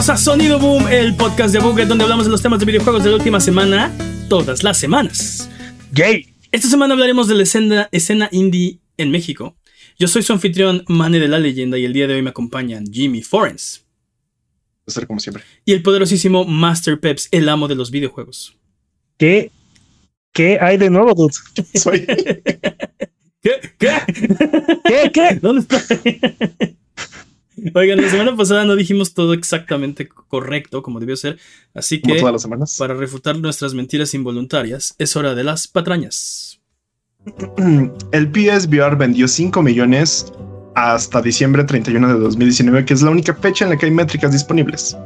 Bienvenidos a Sonido Boom, el podcast de Buget donde hablamos de los temas de videojuegos de la última semana, todas las semanas. Yay. Esta semana hablaremos de la escena, escena indie en México. Yo soy su anfitrión, Mane de la Leyenda, y el día de hoy me acompañan Jimmy Forens. Ser como siempre. Y el poderosísimo Master Peps, el amo de los videojuegos. ¿Qué? ¿Qué hay de nuevo, dude? Soy. ¿Qué? ¿Qué? ¿Qué? ¿Qué? ¿Dónde está? Oigan, la semana pasada no dijimos todo exactamente correcto como debió ser, así que todas las semanas. para refutar nuestras mentiras involuntarias es hora de las patrañas. El PSVR vendió 5 millones hasta diciembre 31 de 2019, que es la única fecha en la que hay métricas disponibles.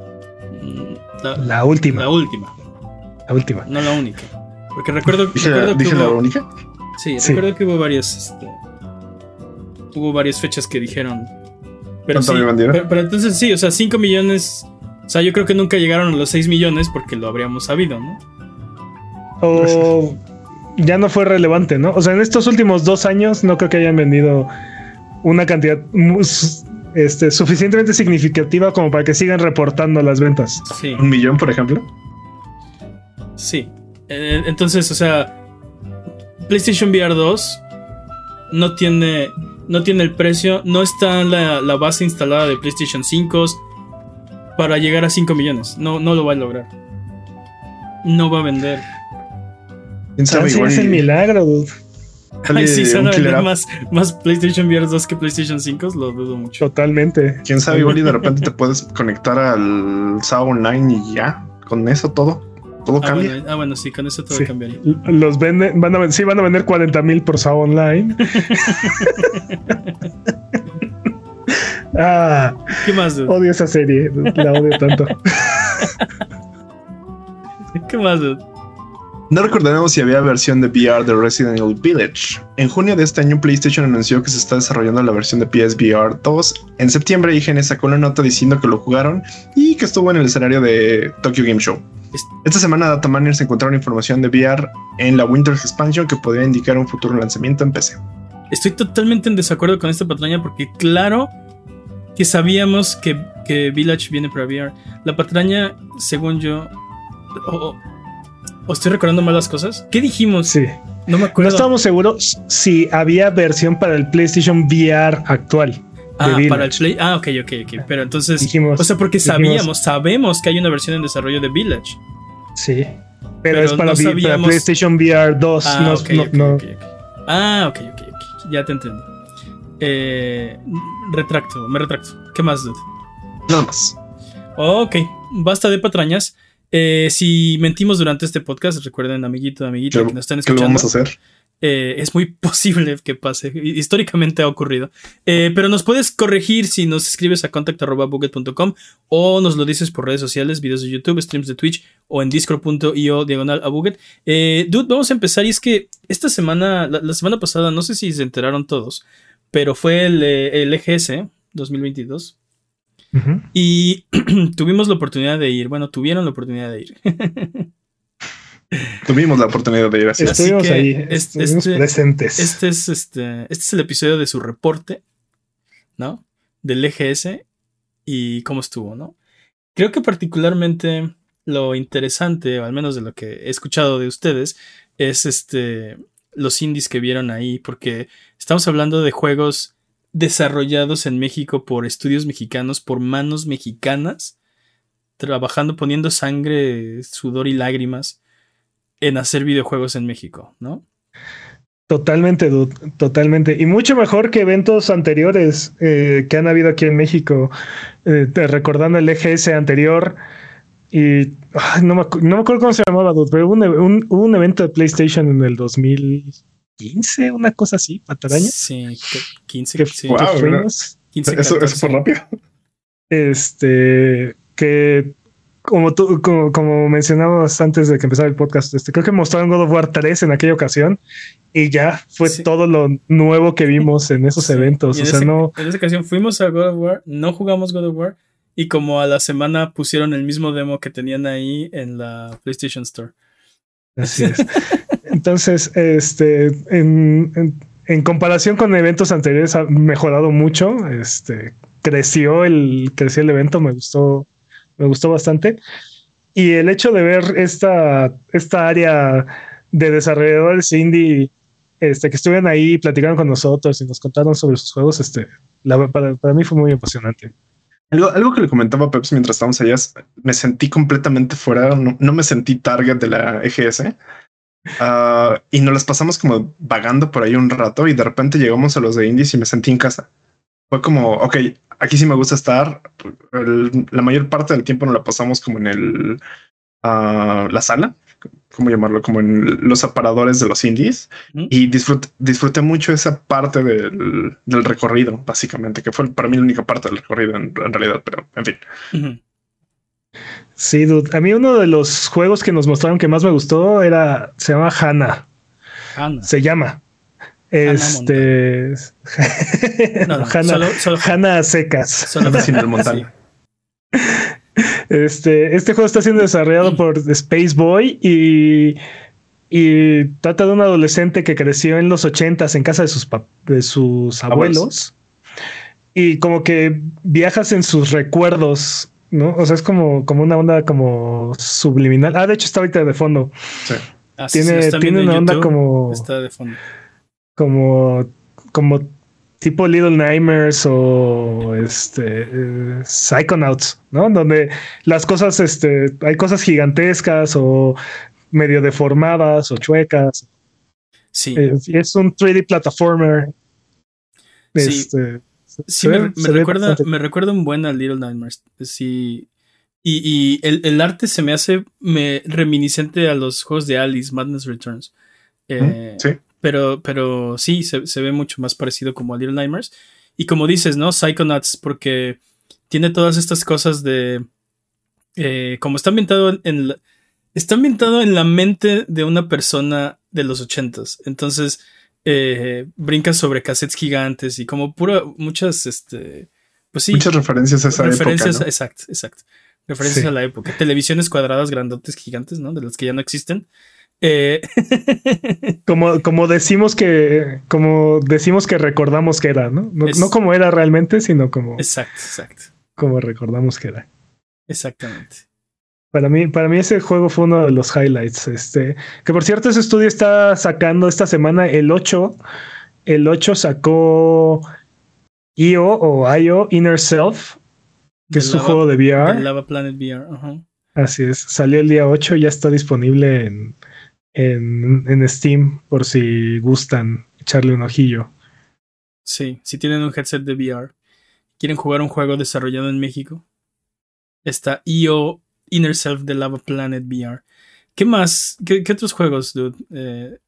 Mm, La, La última. la última, La última. no la única. Porque recuerdo, ¿Dije, recuerdo que dije la hubo, única? sí, Sí. recuerdo que hubo varias, este, hubo varias fechas que dijeron. Pero entonces sí, o sea, 5 millones. O sea, yo creo que nunca llegaron a los 6 millones porque lo habríamos sabido, ¿no? O ya no fue relevante, ¿no? O sea, en estos últimos dos años no creo que hayan vendido una cantidad este, suficientemente significativa como para que sigan reportando las ventas. Sí. ¿Un millón, por ejemplo? Sí. Eh, entonces, o sea, PlayStation VR 2 no tiene, no tiene el precio, no está la, la base instalada de PlayStation 5 para llegar a 5 millones. No, no lo va a lograr. No va a vender. ¿Quién sabe? Igual es el milagro, dude. Ay, sí, se van a vender más, más PlayStation VR 2 que PlayStation 5, lo dudo mucho. Totalmente. ¿Quién sabe? Igual y de repente te puedes conectar al SAO Online y ya. Con eso todo. Todo Ah cambia. bueno, ah, bueno, sí, con eso todo Sí. cambiaría. Los venden, van a, sí, van a vender 40 mil por SAO Online. ah, ¿Qué más, dude? odio esa serie. La odio tanto. ¿Qué más, dude? No recordaremos si había versión de VR de Resident Evil Village. En junio de este año, PlayStation anunció que se está desarrollando la versión de PSVR 2. En septiembre, IGN sacó una nota diciendo que lo jugaron y que estuvo en el escenario de Tokyo Game Show. Es- Esta semana, Datamaners encontraron información de VR en la Winter Expansion que podría indicar un futuro lanzamiento en PC. Estoy totalmente en desacuerdo con esta patraña porque claro que sabíamos que, que Village viene para VR. La patraña, según yo... O, o- estoy recordando mal las cosas. ¿Qué dijimos? Sí. No me No acuerdo. estábamos seguros si había versión para el PlayStation VR actual. Ah, de para el. Play. Ah, ok, ok, ok. Pero entonces... Dijimos. o sea, porque dijimos- sabíamos, sabemos que hay una versión en desarrollo de Village. Sí. Pero, Pero es para, no vi- para PlayStation VR 2. Ah, no, ok, no- ok, no. ok, ok. Ah, ok, ok, ok. Ya te entendí. Eh, retracto, me retracto. ¿Qué más, dude? Nada más. Ok, basta de patrañas. Eh, si mentimos durante este podcast, recuerden, amiguito, amiguita, ¿Qué, que nos están qué lo escuchando, vamos a hacer? Eh, es muy posible que pase. Históricamente ha ocurrido. Eh, pero nos puedes corregir si nos escribes a contact.buget.com o nos lo dices por redes sociales, videos de YouTube, streams de Twitch o en discord.io diagonal a Buget. Eh, dude, vamos a empezar. Y es que esta semana, la, la semana pasada, no sé si se enteraron todos, pero fue el, eh, el EGS 2022. Ujú. Y tuvimos la oportunidad de ir. Bueno, tuvieron la oportunidad de ir. Tuvimos la oportunidad de ir así. Así Estuvimos que ahí. es- estuvimos este- presentes. Este es, este, este es el episodio de su reporte, ¿no? Del EGS y cómo estuvo, ¿no? Creo que particularmente lo interesante, o al menos de lo que he escuchado de ustedes, es este los indies que vieron ahí, porque estamos hablando de juegos desarrollados en México por estudios mexicanos, por manos mexicanas, trabajando, poniendo sangre, sudor y lágrimas en hacer videojuegos en México, ¿no? Totalmente, dude, totalmente. Y mucho mejor que eventos anteriores eh, que han habido aquí en México. Eh, te- recordando el EGS anterior. Y ay, no, me, acu- no me acuerdo cómo se llamaba, dude, pero hubo un, un evento de PlayStation en el 2015, una cosa así, pataraña. Sí, que- 15, Que, sí, que Wow, fuimos. 15, Eso, 14. eso fue rápido. Este, que como tú, como, como mencionamos antes de que empezara el podcast, este, creo que mostraron God of War 3 en aquella ocasión y ya fue Sí. todo lo nuevo que vimos en esos eventos. Y O en sea, ese- no, En esa ocasión fuimos a God of War, no jugamos God of War, y como a la semana pusieron el mismo demo que tenían ahí en la PlayStation Store. así es. Entonces, este, en, en, en comparación con eventos anteriores ha mejorado mucho. Este, creció el, creció el evento, me gustó, me gustó bastante. Y el hecho de ver esta, esta área de desarrolladores indie este, que estuvieron ahí platicaron con nosotros y nos contaron sobre sus juegos, este, la, para, para mí fue muy emocionante. Algo, algo, que le comentaba a Peps mientras estábamos allá me sentí completamente fuera, no, no me sentí target de la EGS. Uh, y nos las pasamos como vagando por ahí un rato y de repente llegamos a los de indies y me sentí en casa. Fue como, ok, aquí sí me gusta estar. El, la mayor parte del tiempo nos la pasamos como en el uh, la sala, ¿cómo llamarlo? Como en los aparadores de los indies ¿Mm? y disfruté, disfruté mucho esa parte del, del, recorrido, básicamente, que fue para mí la única parte del recorrido en, en realidad, pero en fin. Uh -huh. Sí, dude. A mí uno de los juegos que nos mostraron que más me gustó era, se llama Hannah. Hannah. Se llama. Este. no, solo, secas. Solo sin el montaña. Sí. Este, este juego está siendo desarrollado por Space Boy y, y trata de un adolescente que creció en los ochentas en casa de sus, de sus abuelos. abuelos. Y como que viajas en sus recuerdos ¿no? O sea, es como, como una onda como subliminal. Ah, de hecho está ahorita de fondo. Sí. Ah, tiene sí, tiene una onda YouTube, como, Está de fondo. Como, como tipo Little Nightmares o este eh, Psychonauts, ¿no? Donde las cosas, este, hay cosas gigantescas o medio deformadas o chuecas. Sí. Eh, es un 3D platformer. Sí. Este, Sí, me, me recuerda, bastante. me recuerda un buen a Little Nightmares. Sí. Y, y el, el, arte se me hace me, reminiscente a los juegos de Alice, Madness Returns. Eh, sí. Pero, pero sí, se, se, ve mucho más parecido como a Little Nightmares. Y como dices, ¿no? Psychonauts, porque tiene todas estas cosas de. Eh, como está ambientado en. La, está ambientado en la mente de una persona de los ochentas. Entonces eh, brincas sobre cassettes gigantes y como pura, muchas, este, pues sí. Muchas referencias a esa referencias, época, ¿no? Exacto, exacto. Referencias sí. a la época. Televisiones cuadradas, grandotes, gigantes, ¿no? De las que ya no existen. Eh... como, como decimos que, como decimos que recordamos que era, ¿no? No, Es- no como era realmente, sino como, Exacto, exacto. como recordamos que era. Exactamente. Para mí, para mí ese juego fue uno de los highlights. Este, que por cierto, ese estudio está sacando esta semana el 8. El 8 sacó IO o IO Inner Self, que es Lava- juego de VR. Lava Planet VR. Así es. Salió el día 8, ya está disponible en, en, en Steam por si gustan echarle un ojillo. Sí, si tienen un headset de VR, quieren jugar un juego desarrollado en México, está EO Inner Self de Lava Planet VR. ¿Qué más? ¿Qué, qué otros juegos, dude? Eh,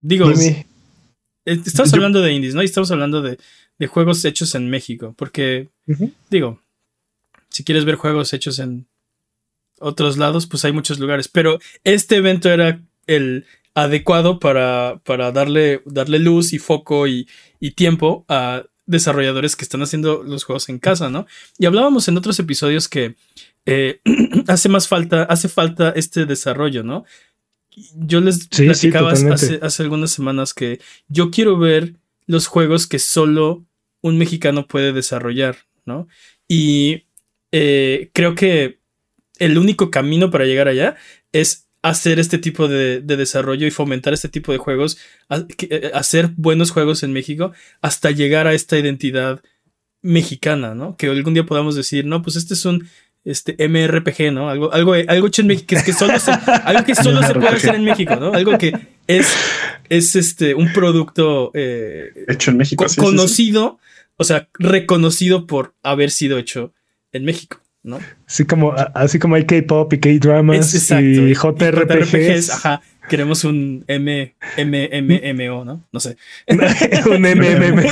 digo, eh, estamos hablando de indies, ¿no? Y estamos hablando de, de juegos hechos en México, porque, digo, si quieres ver juegos hechos en otros lados, pues hay muchos lugares, pero este evento era el adecuado para, para darle, darle luz y foco y, y tiempo a desarrolladores que están haciendo los juegos en casa, ¿no? Y hablábamos en otros episodios que eh, hace más falta, hace falta este desarrollo, ¿no? Yo les sí, platicaba hace, hace algunas semanas que yo quiero ver los juegos que solo un mexicano puede desarrollar, ¿no? Y eh, creo que el único camino para llegar allá es hacer este tipo de, de desarrollo y fomentar este tipo de juegos, a- que- eh, hacer buenos juegos en México hasta llegar a esta identidad mexicana, ¿no? Que algún día podamos decir, no, pues este es un este MRPG, ¿no? Algo, algo, algo hecho en México, que, que solo se, algo que solo se puede hacer en México, ¿no? Algo que es, es este, un producto eh, Hecho en México. co- sí, sí, sí. conocido, o sea, reconocido por haber sido hecho en México, ¿no? Así como, así como hay K-pop y K-dramas y JRPGs. Ajá. Queremos un M, M, M, M, O, ¿no? No sé. un MMM.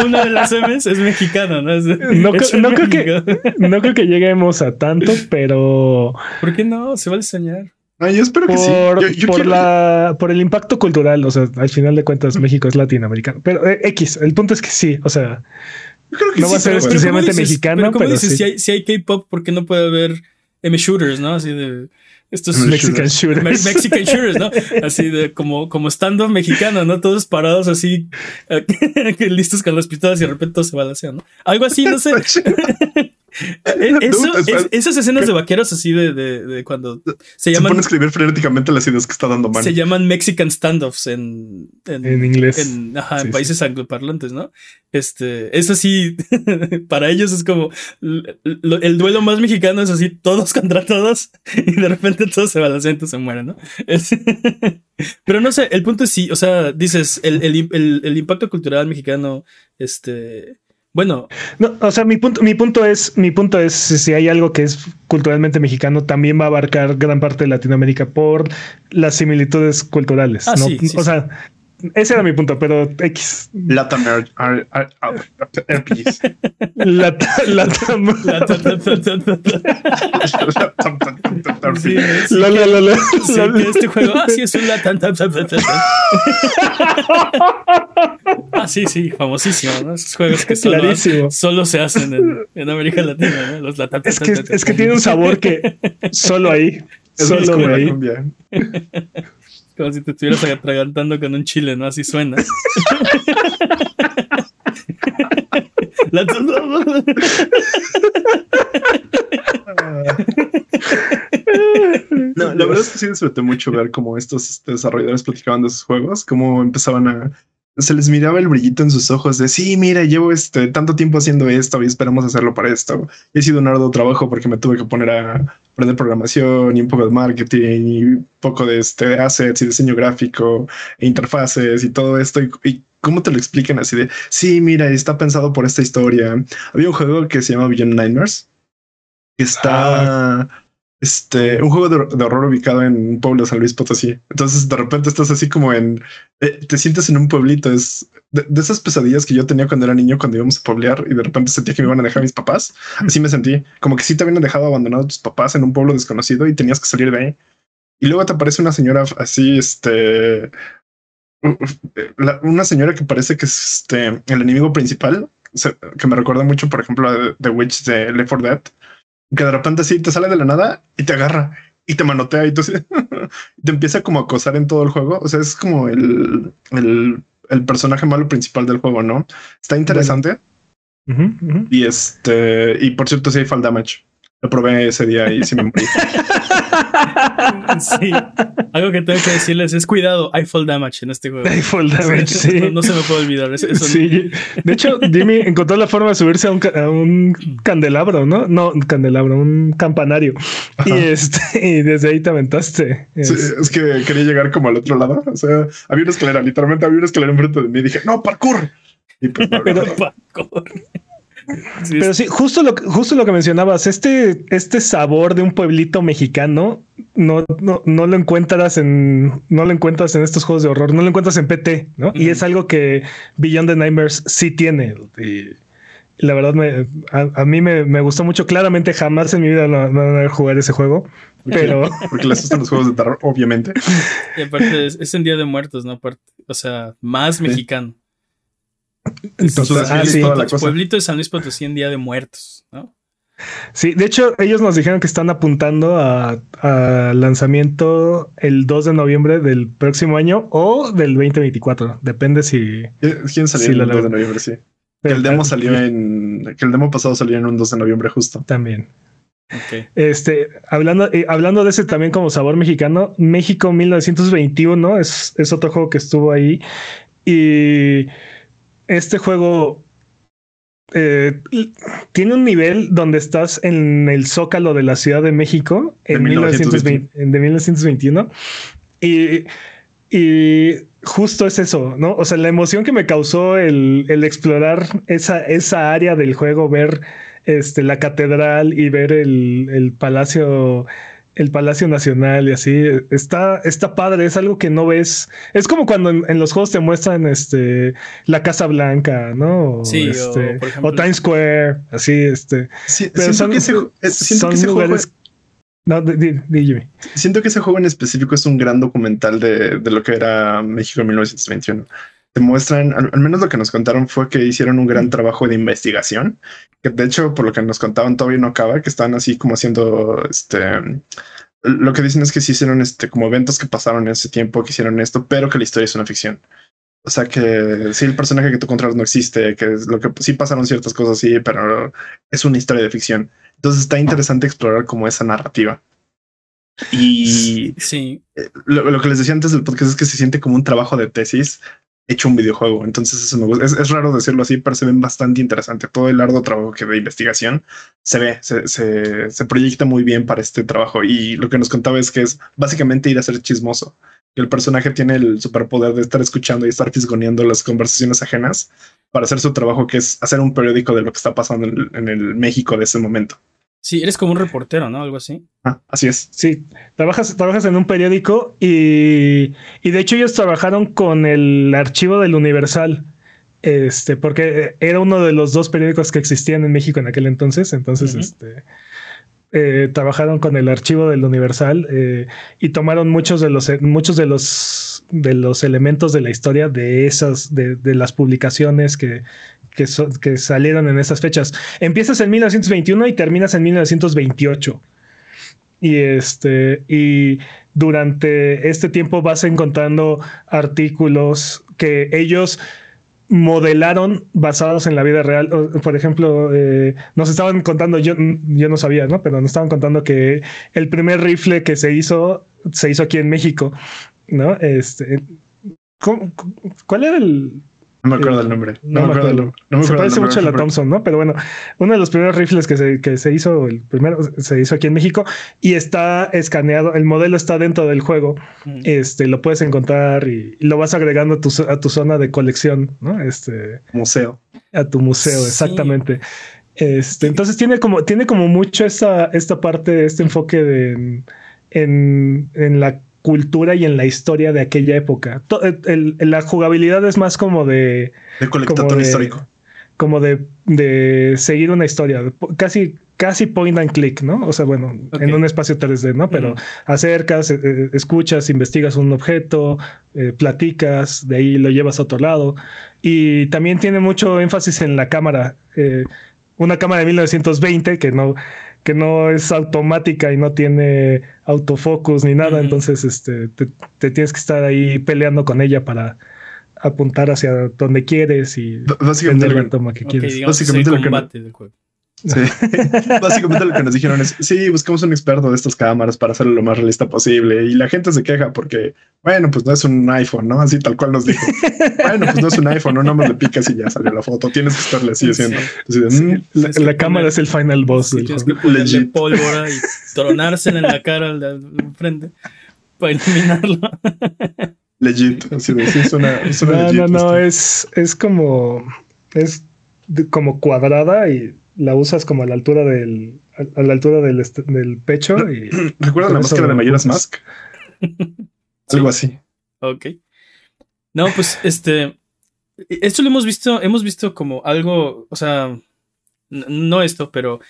Una de las M's es mexicana, ¿no? Es No, creo- en no creo que, no creo que lleguemos a tanto, pero ¿Por qué no? Se vale soñar. No, yo espero que sí. por, Yo, yo por quiero- la, por el impacto cultural, o sea, al final de cuentas México es latinoamericano. Pero eh, X, el punto es que sí, o sea, yo creo que no sí, va a ser pero bueno. exclusivamente ¿cómo dices- mexicano, pero, ¿cómo pero dices, sí. si hay, si hay K-pop, ¿por qué no puede haber M Shooters, ¿no? Así de estos Mexican shooters. Me- Mexican shooters, ¿no? Así de como, como estando mexicano, ¿no? Todos parados así, eh, listos con las pistolas y de repente todo se balancean, ¿no? Algo así, no sé. Eh, Eso, es- esas escenas de vaqueros así de, de, de cuando se Se llaman, pone a escribir frenéticamente las ideas que está dando man. se llaman Mexican standoffs en, en, En inglés. en, ajá, en sí. países angloparlantes, ¿no? Este, eso sí, para ellos es como lo- el duelo más mexicano es así, todos contra todos, y de repente todos se balancean y se mueren, ¿no? Es- pero no sé, el punto es sí, o sea, dices, el, el, el- el impacto cultural mexicano, este, bueno, No, o sea, mi punto, mi punto es, mi punto es si hay algo que es culturalmente mexicano, también va a abarcar gran parte de Latinoamérica por las similitudes culturales. Ah, ¿no? sí, sí, o sea, ese era mi punto, pero X. Latam RPGs. La, la, la- ta- ta- ta- ta- ta- ta- sí, sí, la, la, la, la, sí, la- que este juego, ah, sí, es un la- tan- tan- tan- tan- tan- Ah, sí, sí, famosísimo, ¿no? Esos juegos que solo, Clarísimo. solo se hacen en, en América Latina, ¿no? Los la- tan- Es que, es que tiene un sabor que solo ahí, solo ahí. Como si te estuvieras atragantando con un chile, ¿no? Así suena. La- No, la verdad es que sí disfruté mucho ver cómo estos este, desarrolladores platicaban de sus juegos, cómo empezaban a. Se les miraba el brillito en sus ojos de sí, mira, llevo este tanto tiempo haciendo esto y esperamos hacerlo para esto. Ha sido un arduo trabajo porque me tuve que poner a aprender programación y un poco de marketing y un poco de este assets y diseño gráfico e interfaces y todo esto. Y, y cómo te lo explican así de sí, mira, está pensado por esta historia. Había un juego que se llama Beyond Nightmares que está este, un juego de, de horror ubicado en un pueblo de San Luis Potosí. Entonces de repente estás así como en, eh, te sientes en un pueblito. Es de, de esas pesadillas que yo tenía cuando era niño, cuando íbamos a poblear y de repente sentía que me iban a dejar mis papás. Así me sentí, como que sí te habían dejado abandonado tus papás en un pueblo desconocido y tenías que salir de ahí. Y luego te aparece una señora así, este, la- una señora que parece que es este, el enemigo principal, que me recuerda mucho, por ejemplo, a The Witch de Left 4 Dead que de repente así te sale de la nada y te agarra y te manotea y tú te empieza como a acosar en todo el juego. O sea, es como el, el, el personaje malo principal del juego, ¿no? Está interesante. Y este, y por cierto, sí hay fall damage. Lo probé ese día y sí me morí. Sí. Algo que tengo que decirles es cuidado, hay fall damage en este juego. Hay fall damage, sí. No, no se me puede olvidar. Eso, eso- Sí. De hecho, Jimmy encontró la forma de subirse a un, a un candelabro, ¿no? No, un candelabro, un campanario. Y este, y desde ahí te aventaste. Sí, Es- es que quería llegar como al otro lado. O sea, había una escalera, literalmente había una escalera enfrente de mí y dije, no, parkour. Y pues, no, Pero- no. Parkour. Sí, Pero sí, justo lo, que- justo lo que mencionabas, este, este sabor de un pueblito mexicano no, no, no lo encuentras en, no lo encuentras en estos juegos de horror, no lo encuentras en PT, ¿no? Y es algo que Beyond the Nightmares sí tiene. Y la verdad me, a, a mí me, me gustó mucho. Claramente jamás en mi vida no, no voy a jugar ese juego, pero Porque les gustan los juegos de terror, obviamente. Y aparte es, es en Día de Muertos, ¿no? Aparte, o sea, más mexicano. Entonces, Ah, es sí. toda la cosa. Pueblito de San Luis Potosí en Día de Muertos, ¿no? Sí, de hecho, ellos nos dijeron que están apuntando a, a lanzamiento el 2 de noviembre del próximo año o del 2024. Depende si. ¿Quién salió el 2 de noviembre? Sí. Que el demo salió en. Que el demo pasado salió en un 2 de noviembre, justo. También. Ok. Este, hablando, eh, hablando de ese también como sabor mexicano, México 1921 es, es otro juego que estuvo ahí. Y este juego eh, tiene un nivel donde estás en el zócalo de la Ciudad de México en En 1920 de 1921 y, y justo es eso, ¿no? O sea, la emoción que me causó el, el explorar esa, esa área del juego, ver este, la catedral y ver el, el palacio el Palacio Nacional y así está, está padre, es algo que no ves. Es como cuando en, en los juegos te muestran este la Casa Blanca, ¿no? O, Sí, o, este, por ejemplo- o Times Square, así, este. Sí, Pero siento, son, que ese, eh, siento, son que ese juego, lugares. No, di, di- siento que ese juego en específico es un gran documental de, de lo que era México en 1921. Te muestran, al, menos lo que nos contaron fue que hicieron un gran trabajo de investigación, que de hecho, por lo que nos contaban, todavía no acaba, que están así como haciendo este. Lo que dicen es que sí hicieron este como eventos que pasaron en ese tiempo, que hicieron esto, pero que la historia es una ficción. O sea que sí, el personaje que tú controlas no existe, que es lo que sí pasaron ciertas cosas, sí, pero es una historia de ficción. Entonces está interesante explorar como esa narrativa. Y sí, lo, lo, que les decía antes del podcast es que se siente como un trabajo de tesis hecho un videojuego. Entonces eso. Es, raro decirlo así, pero se ven bastante interesante. Todo el arduo trabajo que de investigación se ve, se, proyecta muy bien para este trabajo. Y lo que nos contaba es que es básicamente ir a ser chismoso. El personaje tiene el superpoder de estar escuchando y estar fisgoneando las conversaciones ajenas para hacer su trabajo, que es hacer un periódico de lo que está pasando en el México de ese momento. Sí, eres como un reportero, ¿no? Algo así. Ah, así es. Sí, trabajas, trabajas en un periódico y, y de hecho ellos trabajaron con el archivo del Universal. Este, porque era uno de los dos periódicos que existían en México en aquel entonces. Entonces, este, eh, trabajaron con el archivo del Universal eh, y tomaron muchos de los muchos de los de los elementos de la historia de esas de, de las publicaciones que, que, salieron en esas fechas. Empiezas en 1921 y terminas en 1928. Y este, y durante este tiempo vas encontrando artículos que ellos modelaron basados en la vida real. Por ejemplo, eh, nos estaban contando, yo, yo no sabía, ¿no? Pero nos estaban contando que el primer rifle que se hizo, se hizo aquí en México, ¿no? Este, ¿Cuál era el, no me acuerdo del nombre. No, me acuerdo. se parece mucho a la Thompson, ¿no? Pero bueno, uno de los primeros rifles que se, que se hizo, el primero se hizo aquí en México y está escaneado. El modelo está dentro del juego. Mm. Este lo puedes encontrar y, lo vas agregando a tu, a tu, zona de colección, ¿no? Este museo. A tu museo, exactamente. Este, entonces tiene como, tiene como mucho esta, esta parte, este enfoque de en, en la cultura y en la historia de aquella época. Eh, la jugabilidad es más como de... De histórico. Como de, de, seguir una historia, casi, casi point and click, ¿no? O sea, bueno, en un espacio 3D, ¿no? Pero acercas, eh, eh, escuchas, investigas un objeto, platicas, de ahí lo llevas a otro lado. Y también tiene mucho énfasis en la cámara. una cámara de 1920 que no que no es automática y no tiene autofocus ni nada, entonces este, te, tienes que estar ahí peleando con ella para apuntar hacia donde quieres y básicamente la toma que quieres. básicamente combate del juego. Sí. Básicamente lo que nos dijeron es, sí, buscamos un experto de estas cámaras para hacerlo lo más realista posible. Y la gente se queja porque, bueno, pues no es un iPhone, ¿no? Así tal cual nos dijo. bueno, pues no es un iPhone, no, no me le picas y ya salió la foto. Tienes que estarle así haciendo. Mm, la, cámara es el final boss. tienes que ponerle pólvora y tronársela en la cara al, frente para eliminarlo. legit. Así de, es una, es una no, no, no, es, es como, es como cuadrada y la usas como a la altura del, a la altura del, del pecho. Y ¿Recuerdas la máscara de Mayoras Mask? Algo así. Ok. No, pues este. Esto lo hemos visto, hemos visto como algo, o sea, no esto, pero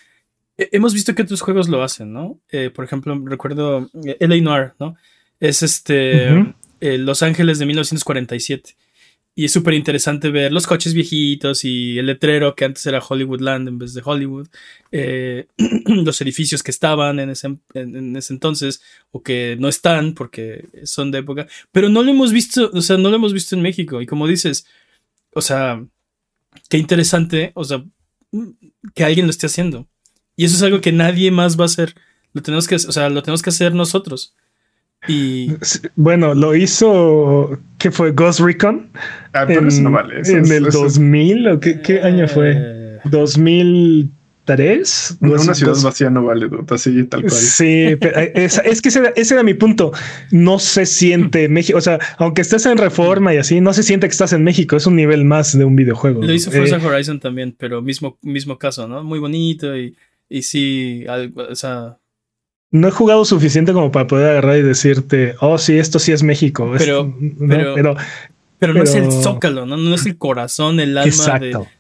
hemos visto que otros juegos lo hacen, ¿no? Eh, por ejemplo, recuerdo eh, L.A. Noir, ¿no? Es este eh, Los Ángeles de 1947. Y es súper interesante ver los coches viejitos y el letrero que antes era Hollywoodland en vez de Hollywood. Eh, los edificios que estaban en ese, en, ese, entonces o que no están porque son de época. Pero no lo hemos visto, o sea, no lo hemos visto en México. Y como dices, o sea, qué interesante, o sea, que alguien lo esté haciendo. Y eso es algo que nadie más va a hacer. Lo tenemos que, o sea, lo tenemos que hacer nosotros. Y bueno, lo hizo que fue Ghost Recon. Ah, en, en el 2000 o qué, año fue? 2003. Una ciudad vacía no vale, así tal cual. Sí, eh, es, que ese era, mi punto. No se siente México, o sea, aunque estés en Reforma y así, no se siente que estás en México. Es un nivel más de un videojuego. Lo hizo Forza eh, Horizon también, pero mismo, mismo caso, ¿no? Muy bonito y, y sí, o sea no he jugado suficiente como para poder agarrar y decirte, oh, sí, esto sí es México. Pero, pero, pero, no es el zócalo, ¿no? no es el corazón, el alma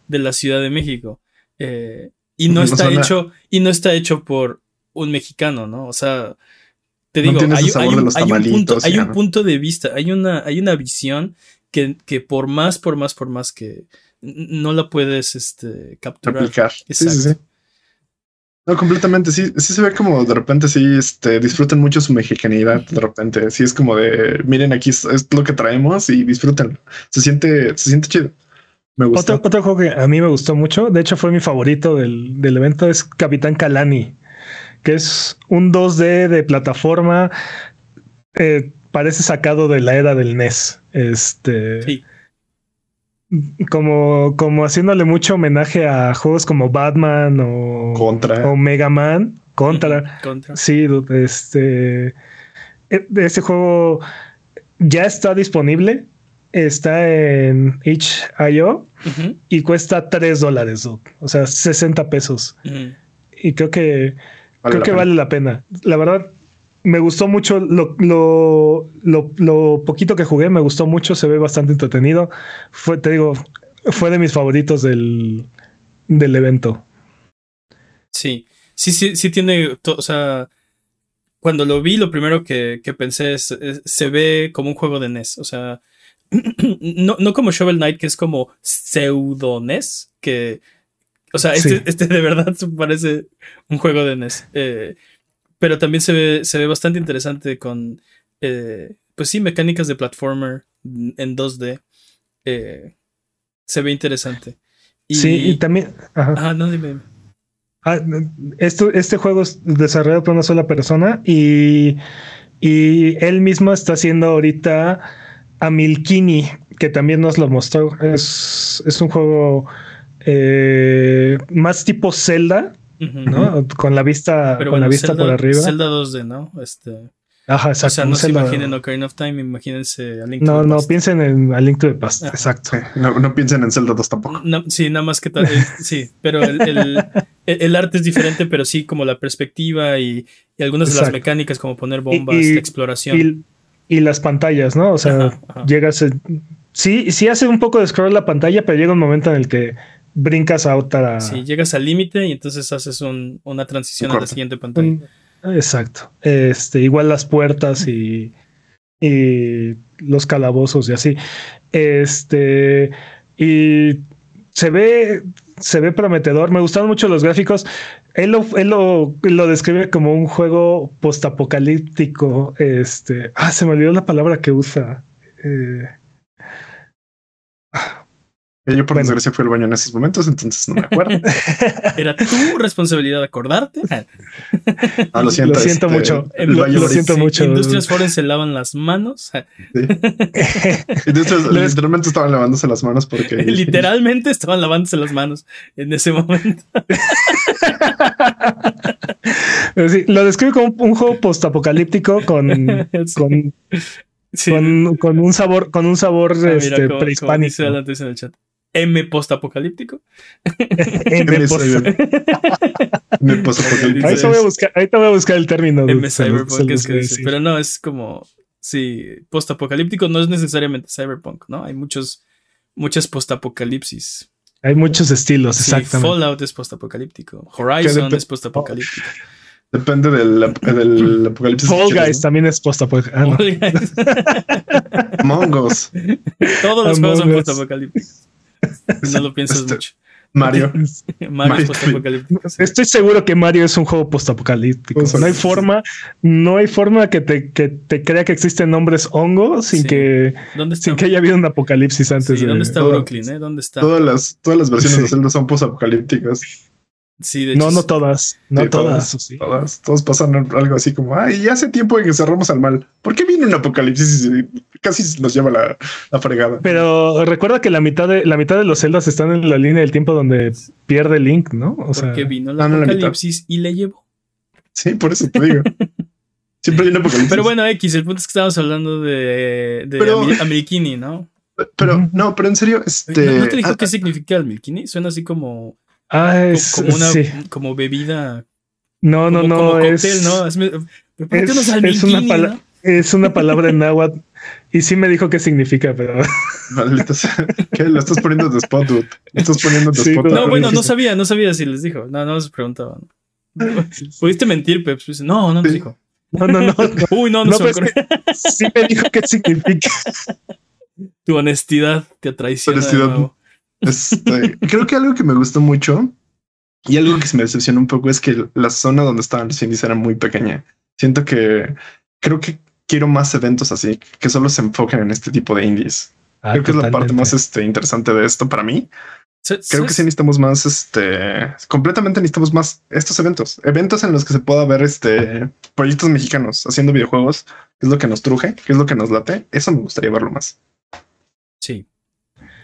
de, la Ciudad de México. Eh, y no está hecho, y no está hecho por un mexicano, ¿no? O sea, te digo, hay, un, punto, hay un punto de vista, hay una, hay una visión que, que por más, por más, por más que no la puedes este, capturar. Aplicar. Sí, sí, sí. No, completamente. Sí, sí se ve como de repente sí este, disfrutan mucho su mexicanidad. De repente, sí es como de miren, aquí es, lo que traemos y disfruten. Se siente, se siente chido. Me gusta. Otro, otro, juego que a mí me gustó mucho, de hecho, fue mi favorito del, del evento, es Capitán Kalani, que es un 2D de plataforma. Eh, parece sacado de la era del NES. Este. Sí como, como haciéndole mucho homenaje a juegos como Batman o, Contra. o Mega Man. Contra. Contra. Sí, este. Este juego ya está disponible. Está en itch.io y cuesta 3 dólares, o sea, 60 pesos. Y creo que creo que vale la pena. La verdad, me gustó mucho lo, lo, poquito que jugué, me gustó mucho, se ve bastante entretenido. Fue, te digo, fue de mis favoritos del, del evento. Sí, sí, sí, sí tiene, o sea, cuando lo vi, lo primero que, pensé es, se ve como un juego de NES, o sea, no, no como Shovel Knight, que es como pseudo NES, que, o sea, este, este de verdad parece un juego de NES. Eh, pero también se ve, se ve bastante interesante con, eh, pues sí, mecánicas de platformer en 2D. Eh, se ve interesante. sí, y también... Ah, no, dime. Ah, esto, este juego es desarrollado por una sola persona y, y él mismo está haciendo ahorita a Milkini, que también nos lo mostró. Es, es un juego eh, más tipo Zelda, ¿no? Con la vista, con la vista por arriba. Zelda 2D, ¿no? Este. Ajá, exacto. O sea, no se imaginen Ocarina of Time, imagínense a Link to no, the Past. No, piensen en A Link to the Past, exacto. no, no, piensen en Zelda 2 tampoco. sí, nada más que tal. Eh, sí, pero el, el, el, arte es diferente, pero sí como la perspectiva y, y algunas de las mecánicas, como poner bombas, y, exploración. Y, las pantallas, ¿no? O sea, llegas. sí, sí hace un poco de scroll la pantalla, pero llega un momento en el que brincas a otra. Sí, llegas al límite y entonces haces una transición a la siguiente pantalla. Exacto. Este, igual las puertas y, y los calabozos y así. Este, y se ve, se ve prometedor. Me gustaron mucho los gráficos. Él lo, él lo, lo describe como un juego postapocalíptico. Este, ah, se me olvidó la palabra que usa. Eh, yo por desgracia fui al baño en esos momentos, entonces no me acuerdo. Era tu responsabilidad acordarte. Ah, lo siento. Lo siento este, mucho. lo, siento mucho. Industrias Foreign se lavan las manos. Industrias literalmente estaban lavándose las manos porque... literalmente estaban lavándose las manos en ese momento. lo describe como un juego postapocalíptico con, con Con, un sabor, con un sabor ah, este, prehispánico. en el chat. M postapocalíptico. M postapocalíptico. Ahí te voy a buscar, ahí te voy a buscar el término. M cyberpunk es que pero no, es como sí, postapocalíptico no es necesariamente cyberpunk, ¿no? Hay muchos muchas postapocalipsis. Hay muchos estilos, sí, exactamente. Fallout es postapocalíptico. Horizon es postapocalíptico. Depende del, del apocalipsis. Fall Guys también es postapocalíptico. Ah, Mongos. Todos los juegos son postapocalípticos. No lo piensas este, mucho. Mario. Mario, es postapocalíptico. Estoy seguro que Mario es un juego postapocalíptico. No hay forma, no hay forma que te, que te crea que existen nombres hongos sin que sin que haya habido un apocalipsis antes. Sí, ¿Dónde está Brooklyn? Eh? ¿Dónde está? Todas las, todas las versiones de Zelda son postapocalípticas. Sí, de hecho, no, no todas, no todas. Todas, todos pasan algo así como, ay, ya hace tiempo que cerramos al mal. ¿Por qué viene un apocalipsis y casi nos lleva la, la, fregada? Pero recuerda que la mitad de la mitad de los celdas están en la línea del tiempo donde pierde Link, ¿no? O sea, porque vino el apocalipsis y le llevó. Sí, por eso te digo. Siempre hay un apocalipsis. Pero bueno, X, el punto es que estábamos hablando de, de pero, ¿no? Pero, no, pero en serio, este. ¿No, te dijo ah, qué significa el Amerikini? Suena así como Ah, es, como una como bebida. No, no, no. Como es, ¿no? Es, es, una es una palabra en náhuatl. Y sí me dijo qué significa, pero. ¿Qué? Lo estás poniendo de spot, dude. Lo estás poniendo de spot. No, bueno, no sabía, no sabía si les dijo. No, no les preguntaba. Pudiste mentir, Pep. No, no me dijo. No, no, no. Uy, no, no, no se me Sí me dijo qué significa. Tu honestidad te traiciona. Honestidad. Este, creo que algo que me gustó mucho y algo que se me decepcionó un poco es que la zona donde estaban los indies era muy pequeña. Siento que creo que quiero más eventos así, que solo se enfoquen en este tipo de indies. Ah, creo que es la parte más este, interesante de esto para mí. Creo que sí necesitamos más, este, completamente necesitamos más estos eventos, eventos en los que se pueda ver, este, proyectos mexicanos haciendo videojuegos, que es lo que nos truje, que es lo que nos late. Eso me gustaría verlo más. Sí.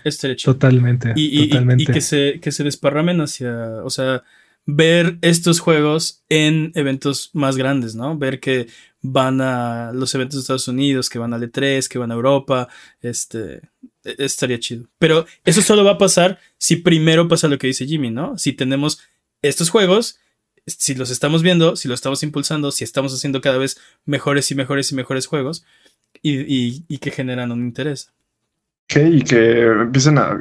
Estaría chido. Totalmente. y, y- y- totalmente. y que se, que se desparramen hacia, o sea, ver estos juegos en eventos más grandes, ¿no? Ver que van a los eventos de Estados Unidos, que van a E3, que van a Europa, este, e- estaría chido. Pero eso solo va a pasar si primero pasa lo que dice Jimmy, ¿no? Si tenemos estos juegos, si los estamos viendo, si los estamos impulsando, si estamos haciendo cada vez mejores y mejores y mejores juegos y, y- y que generan un interés. Ok, y que empiecen a.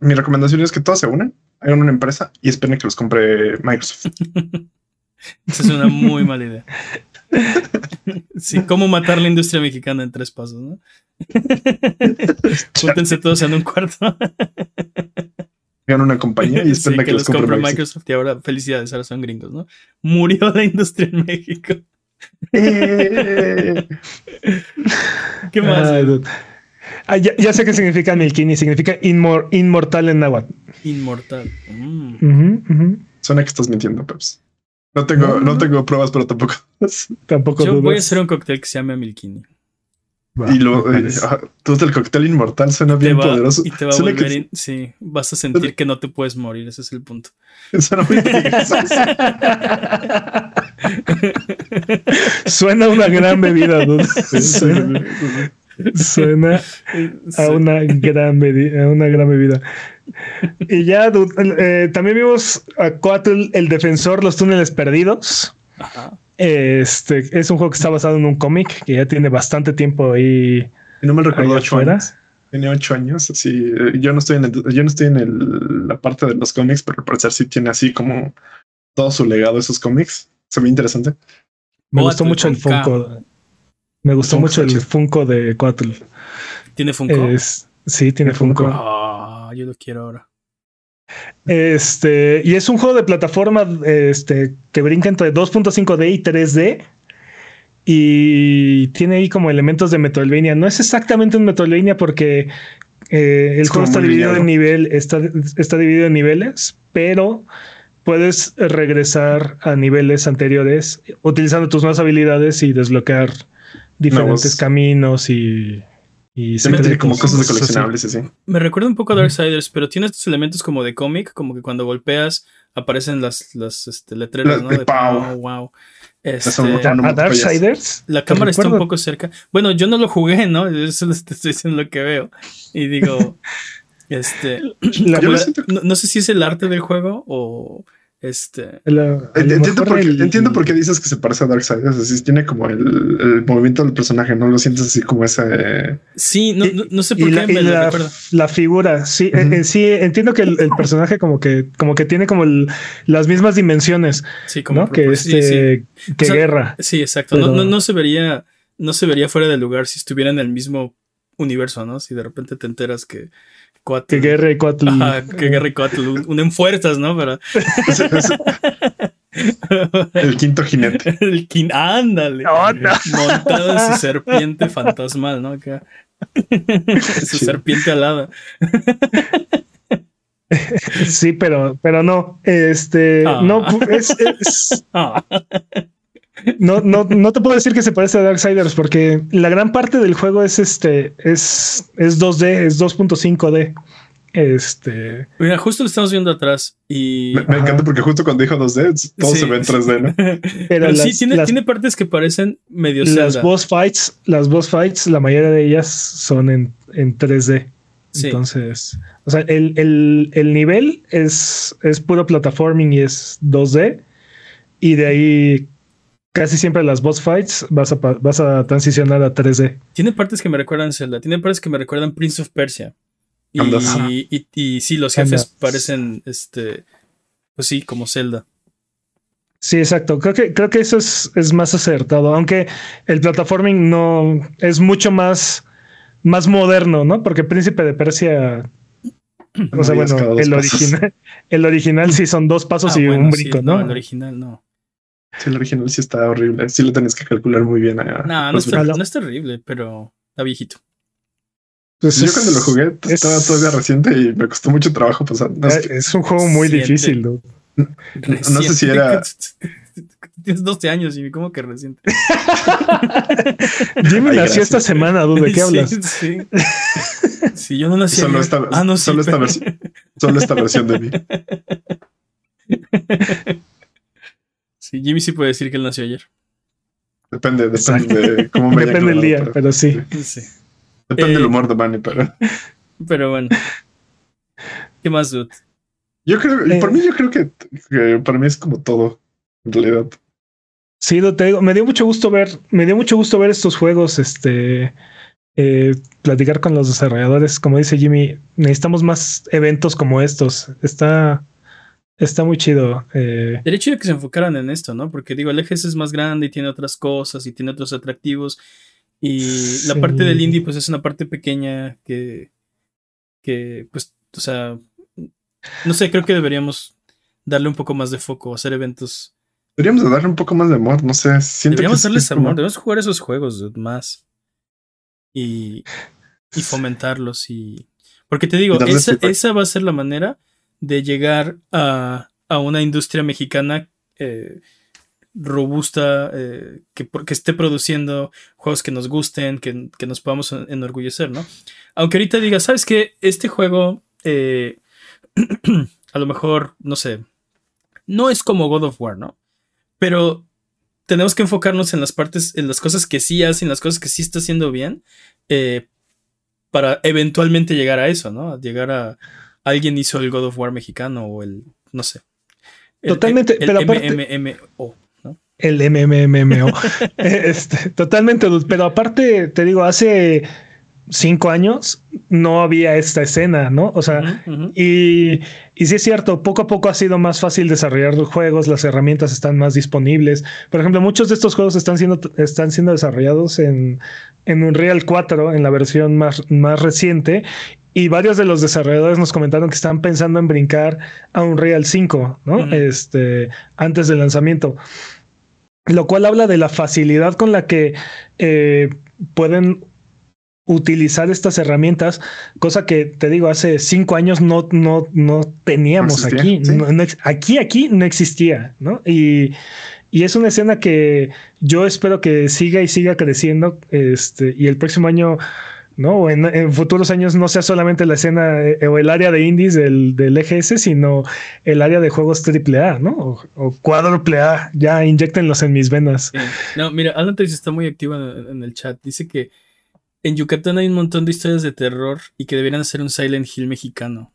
Mi recomendación es que todos se unan, hagan una empresa y esperen que los compre Microsoft. Esa es una muy mala idea. Sí, cómo matar la industria mexicana en tres pasos, ¿no? Júntense todos en un cuarto. Hagan una compañía y Sí, esperen a que que los compre Microsoft Microsoft. y ahora felicidades, ahora son gringos, ¿no? Murió la industria en México. Eh, ¿Qué más? Ah, ya, ya sé qué significa Milkini, significa inmor- inmortal en náhuatl. Inmortal. Mm. Suena que estás mintiendo, Peps. No tengo, No, no, no. tengo pruebas, pero tampoco. Tampoco Yo dudas. voy a hacer un cóctel que se llame Milkini. Y lo, eh, ah, tú el cóctel inmortal suena bien va- poderoso. y te va a volver. que- in- sí, vas a sentir que no te puedes morir. Ese es el punto. suena muy peligroso. Suena una gran bebida, dude. Suena, suena Sí. a una gran bebida, a una gran bebida. Y ya, eh, también vimos a Coatl, el defensor, los túneles perdidos. Ajá. Este es un juego que está basado en un cómic que ya tiene bastante tiempo ahí. Y no me recuerdo ocho afuera. años. Tenía ocho años. Así, eh, yo no estoy en el, yo no estoy en el- la parte de los cómics, pero al parecer sí tiene así como todo su legado esos cómics. Se ve interesante. Me Coatl gustó mucho el K. Me gustó Funko mucho el. Funko de Coatl. ¿Tiene Funko? Es, sí, tiene Tiene Funko. Funko. Ah, yo lo quiero ahora. Este, y es un juego de plataforma este, que brinca entre 2.5D y 3D. Y tiene ahí como elementos de Metroidvania. No es exactamente un Metroidvania porque eh, el Es juego está dividido en nivel, está, está dividido en niveles, pero puedes regresar a niveles anteriores utilizando tus nuevas habilidades y desbloquear diferentes Nuevos. caminos y, y tiene como cosas de así. coleccionables así. Me recuerda un poco a Darksiders, pero tiene estos elementos como de cómic, como que cuando golpeas aparecen las, las este, letreras, Las ¿no? de. Pau, wow. Este, A, Darksiders. la cámara está un poco cerca. Bueno, yo no lo jugué, ¿no? Eso te estoy diciendo lo que veo. Y digo, este, La- Yo la- no, no sé si es el arte del juego o este. la- Entiendo por, qué, el- entiendo por qué dices que se parece a Darksiders. Así tiene como el, el movimiento del personaje, no lo sientes así como ese. Sí, no, Y- no, no sé por y qué la, me y lo la- recuerda. la figura, sí, eh, eh, sí, entiendo que el, el personaje como que, como que tiene como el- las mismas dimensiones, Sí, como ¿no? Que sí, este, sí. que O sea, guerra. Sí, exacto. Pero- no, no se vería, no se vería fuera de lugar si estuviera en el mismo universo, ¿no? Si de repente te enteras que Coatl- Que guerra y Coatl. Ajá, que Guerra y Coatl un- unen fuerzas, ¿no? Pero el quinto jinete. el kin, ándale. No, no. Montado en su serpiente fantasmal, ¿no? Acá. su Sí. serpiente alada. Sí, pero, pero no. Este, Ah. no, es, es- Ah, no, no, no te puedo decir que se parece a Darksiders porque la gran parte del juego es este, es, es 2D, es 2.5D. Este, mira, justo lo estamos viendo atrás y. Me, encanta porque justo cuando dijo 2D, todo Sí. se ve en 3D, ¿no? pero, Pero las, sí, tiene, las- tiene partes que parecen medio las Zelda. boss fights, las boss fights, la mayoría de ellas son en, en 3D. Sí. Entonces, o sea, el, el- el nivel es, es puro platforming y es 2D. Y de ahí casi siempre las boss fights vas a, vas a transicionar a 3D. Tiene partes que me recuerdan Zelda, tiene partes que me recuerdan Prince of Persia. Y, y, y, y sí, los jefes Andas. parecen, este, pues sí, como Zelda. Sí, exacto. Creo que, creo que eso es, es más acertado. Aunque el platforming no es mucho más más moderno, ¿no? Porque Príncipe de Persia. O sea, bueno, el original, el original sí son dos pasos Ah, y bueno, un sí, brinco, ¿no? El original no. Sí, el original sí está horrible. Sí lo tenés que calcular muy bien. a- No, no está, no es terrible, pero está viejito. Pues Yo es- cuando lo jugué es- estaba todavía reciente y me costó mucho trabajo pasar. No, es eh, es un juego muy Reciente. difícil, ¿no? no sé si era- Tienes 12 años y como que reciente. Jimmy Ay, nació gracias. esta semana, dude, ¿de qué hablas? Sí, Sí, yo no nací Solo ayer. esta- ah, no, sí, solo esta pero- versión. Solo esta versión de mí. Sí, Jimmy sí puede decir que él nació ayer. Depende, depende de cómo me Depende del día, pero- pero sí. Sí. Depende Eh, del humor de Manny, pero Pero bueno. ¿Qué más, dude? yo creo, Eh. por mí yo creo que, que para mí es como todo, en realidad. Sí, lo te digo, me dio mucho gusto ver, me dio mucho gusto ver estos juegos, este, eh, platicar con los desarrolladores, como dice Jimmy, necesitamos más eventos como estos. Está, está muy chido. eh, Sería chido que se enfocaran en esto, ¿no? Porque digo, el EGS es más grande y tiene otras cosas y tiene otros atractivos. Y la Sí. parte del indie, pues es una parte pequeña que, que, pues, o sea, no sé, creo que deberíamos darle un poco más de foco, hacer eventos. Deberíamos de darle un poco más de amor, no sé. Siento Deberíamos que es- darles es como- amor, debemos jugar esos juegos dude, más. Y, y fomentarlos y... Porque te digo, esa, esa va a ser la manera de llegar a, a una industria mexicana eh, robusta, eh, que, esté produciendo juegos que nos gusten, que, que nos podamos en- enorgullecer, ¿no? Aunque ahorita diga, ¿sabes qué? Este juego, eh, a lo mejor, no sé, no es como God of War, ¿no? Pero tenemos que enfocarnos en las partes, en las cosas que sí hace, en las cosas que sí está haciendo bien, para eventualmente llegar a eso, ¿no? Llegar a alguien hizo el God of War mexicano o el, no sé. El- Totalmente, el pero aparte- MMMO, ¿no? el MMMMO. este, totalmente, pero aparte, te digo, hace cinco años no había esta escena, ¿no? O sea. Y, y sí es cierto, poco a poco ha sido más fácil desarrollar los juegos, las herramientas están más disponibles. Por ejemplo, muchos de estos juegos están siendo, están siendo desarrollados en, en Unreal 4, en la versión más, más reciente. Y varios de los desarrolladores nos comentaron que están pensando en brincar a Unreal 5, ¿no? Este, antes del lanzamiento. Lo cual habla de la facilidad con la que eh, pueden utilizar estas herramientas, cosa que te digo, hace cinco años no, no, no teníamos No existía, aquí. sí. No- aquí, aquí no existía, ¿no? Y, y es una escena que yo espero que siga y siga creciendo. Este, y el próximo año, ¿no? O en, en futuros años no sea solamente la escena eh, o el área de indies del, del EGS, sino el área de juegos AAA, ¿no? O, o cuádruple A. Ya inyectenlos en mis venas. Sí. No, mira, Alan Trace está muy activo en, en el chat. Dice que en Yucatán hay un montón de historias de terror y que deberían hacer un Silent Hill mexicano.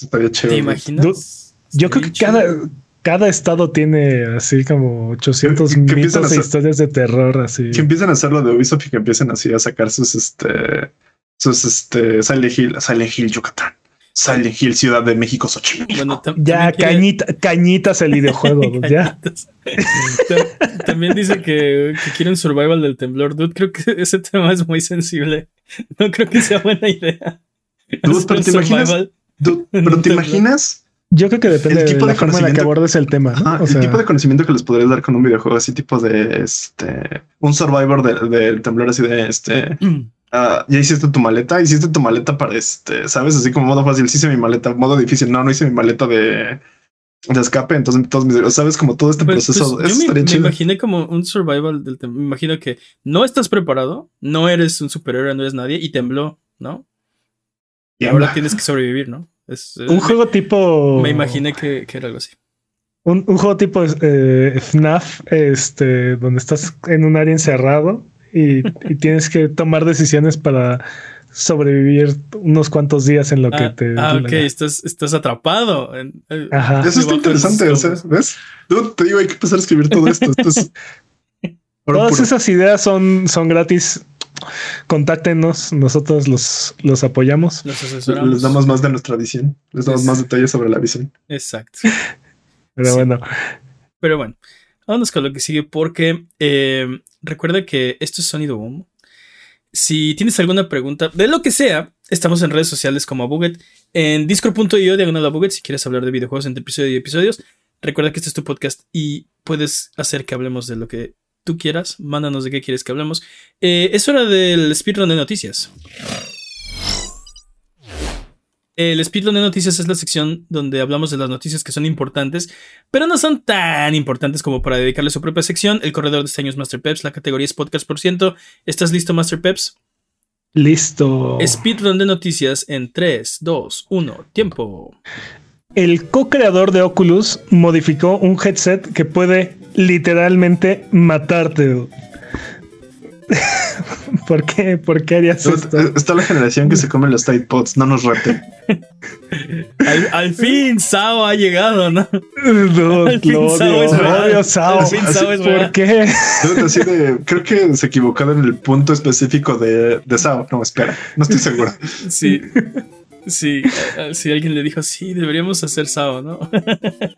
Estaría ¿Te chévere. imaginas? Du- Yo creo que cada, cada estado tiene así como 800 Que- que mitos e hacer- historias de terror, así. Que empiecen a hacer lo de Ubisoft y que empiecen así a sacar sus este sus este Silent Hill, Silent Hill Yucatán, Silent Hill Ciudad de México Xochimilco. Bueno, Ya, también quiere- cañita, cañitas el videojuego. Cañitas. También dice que, que quiere un survival del temblor. Dude, creo que ese tema es muy sensible. No creo que sea buena idea. Dude, pero ¿te imaginas? Dude, pero te Yo creo que depende El de tipo la de forma en la que abordes el tema, ¿no? Ajá, O sea, el tipo de conocimiento que les podrías dar con un videojuego así tipo de este un survivor del del temblor así de este ah, ya hiciste tu maleta, hiciste tu maleta para este, sabes, así como modo fácil, sí hice mi maleta, modo difícil, no, no hice mi maleta de, de escape, entonces todos mis, sabes, como todo este Pues- proceso, pues, eso yo me, imaginé como un survival del temblor. Me imagino que no estás preparado, no eres un superhéroe, no eres nadie y tembló, ¿no? Y Y ahora tienes que sobrevivir, ¿no? Es, eh, un me- juego tipo. Me imaginé que, que era algo así. Un, un juego tipo eh, FNAF, este, donde estás en un área encerrado y, y tienes que tomar decisiones para sobrevivir unos cuantos días en lo que Ah, te. ah, ok, estás, estás atrapado. en- eh, Ajá. Eso está interesante, o sea. ¿ves? Te digo, hay que empezar a escribir todo esto. Esto es oro Todas puro. esas ideas son, son gratis. Contáctenos, nosotros los, los apoyamos. Los asesoramos. Les damos más de nuestra visión, les damos más detalles sobre la visión. Exacto. Pero Sí. bueno, Pero bueno, vámonos con lo que sigue porque eh, recuerda que esto es Sonido Boom. si tienes alguna pregunta de lo que sea, estamos en redes sociales como Buget, en discord.io diagonal a Buget, si quieres hablar de videojuegos entre episodio y episodios. Recuerda que este es tu podcast y puedes hacer que hablemos de lo que tú quieras. Mándanos de qué quieres que hablemos. Eh, es hora del speedrun de noticias. El speedrun de noticias es la sección donde hablamos de las noticias que son importantes, pero no son tan importantes como para dedicarle su propia sección. El corredor de este año es Master Peps, la categoría es podcast por ciento. ¿Estás listo, Master Peps? Listo. Speedrun de noticias en 3, 2, 1, tiempo. El co-creador de Oculus modificó un headset que puede literalmente matarte. ¿Por qué? ¿Por qué harías esto? Está la generación que se come los Tide Pods, no nos rete. al, al, fin Sao ha llegado, ¿no? No, al fin lo Sao es odio Sao. Al fin Sao es ¿Por qué? Así de, creo que se equivocaron en el punto específico de, de Sao. No, espera, no estoy seguro. Sí. Sí, si alguien le dijo, sí, deberíamos hacer Sao, ¿no?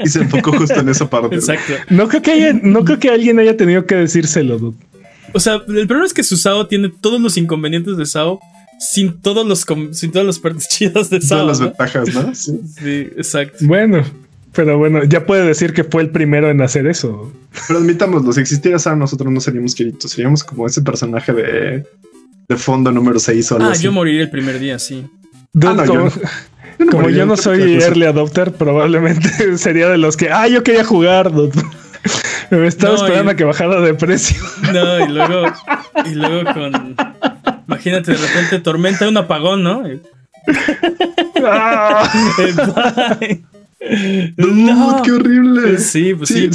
Y se enfocó justo en esa parte. Exacto. No creo que, haya, no creo que alguien haya tenido que decírselo, dude. O sea, el problema es que su SAO tiene todos los inconvenientes de SAO sin todos los sin todas las partes chidas de SAO. Todas las ¿no? ventajas, ¿no? Sí. sí, exacto. Bueno, pero bueno, ya puede decir que fue el primero en hacer eso. Pero admitámoslo, si existiera SAO, nosotros no seríamos Kirito, seríamos como ese personaje de, de fondo número 6 o algo Ah, así. yo moriría el primer día, sí. Ah, no, como, yo- yo no como moriría, yo no soy early adopter, probablemente sería de los que, ah, yo quería jugar, dude. Me estaba No, esperando y- a que bajara de precio. No, y luego, y luego con. Imagínate, de repente tormenta un apagón, ¿no? Ah. No, qué horrible. Sí, pues sí.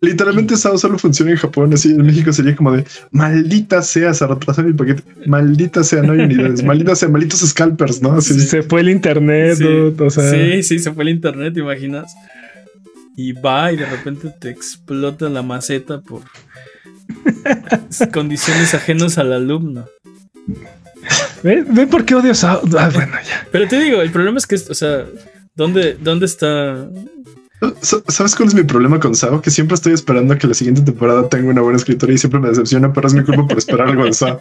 Literalmente SAO solo funciona en Japón, así en México sería como de maldita sea, se retrasó mi paquete, maldita sea, no hay unidades, maldita sea, malditos scalpers, ¿no? Así, Se fue el internet, Sí, o sea, sí, sí, se fue el internet, ¿te imaginas? Y va y de repente te explota la maceta por condiciones ajenas al alumno. ¿Ve, ve por qué odio Sao? Ah, bueno, ya. Pero te digo, el problema es que, o sea, ¿dónde, dónde está? Sa- ¿Sabes cuál es mi problema con SAO? Que siempre estoy esperando a que la siguiente temporada tenga una buena escritora y siempre me decepciona, pero es mi culpa por esperar algo de SAO.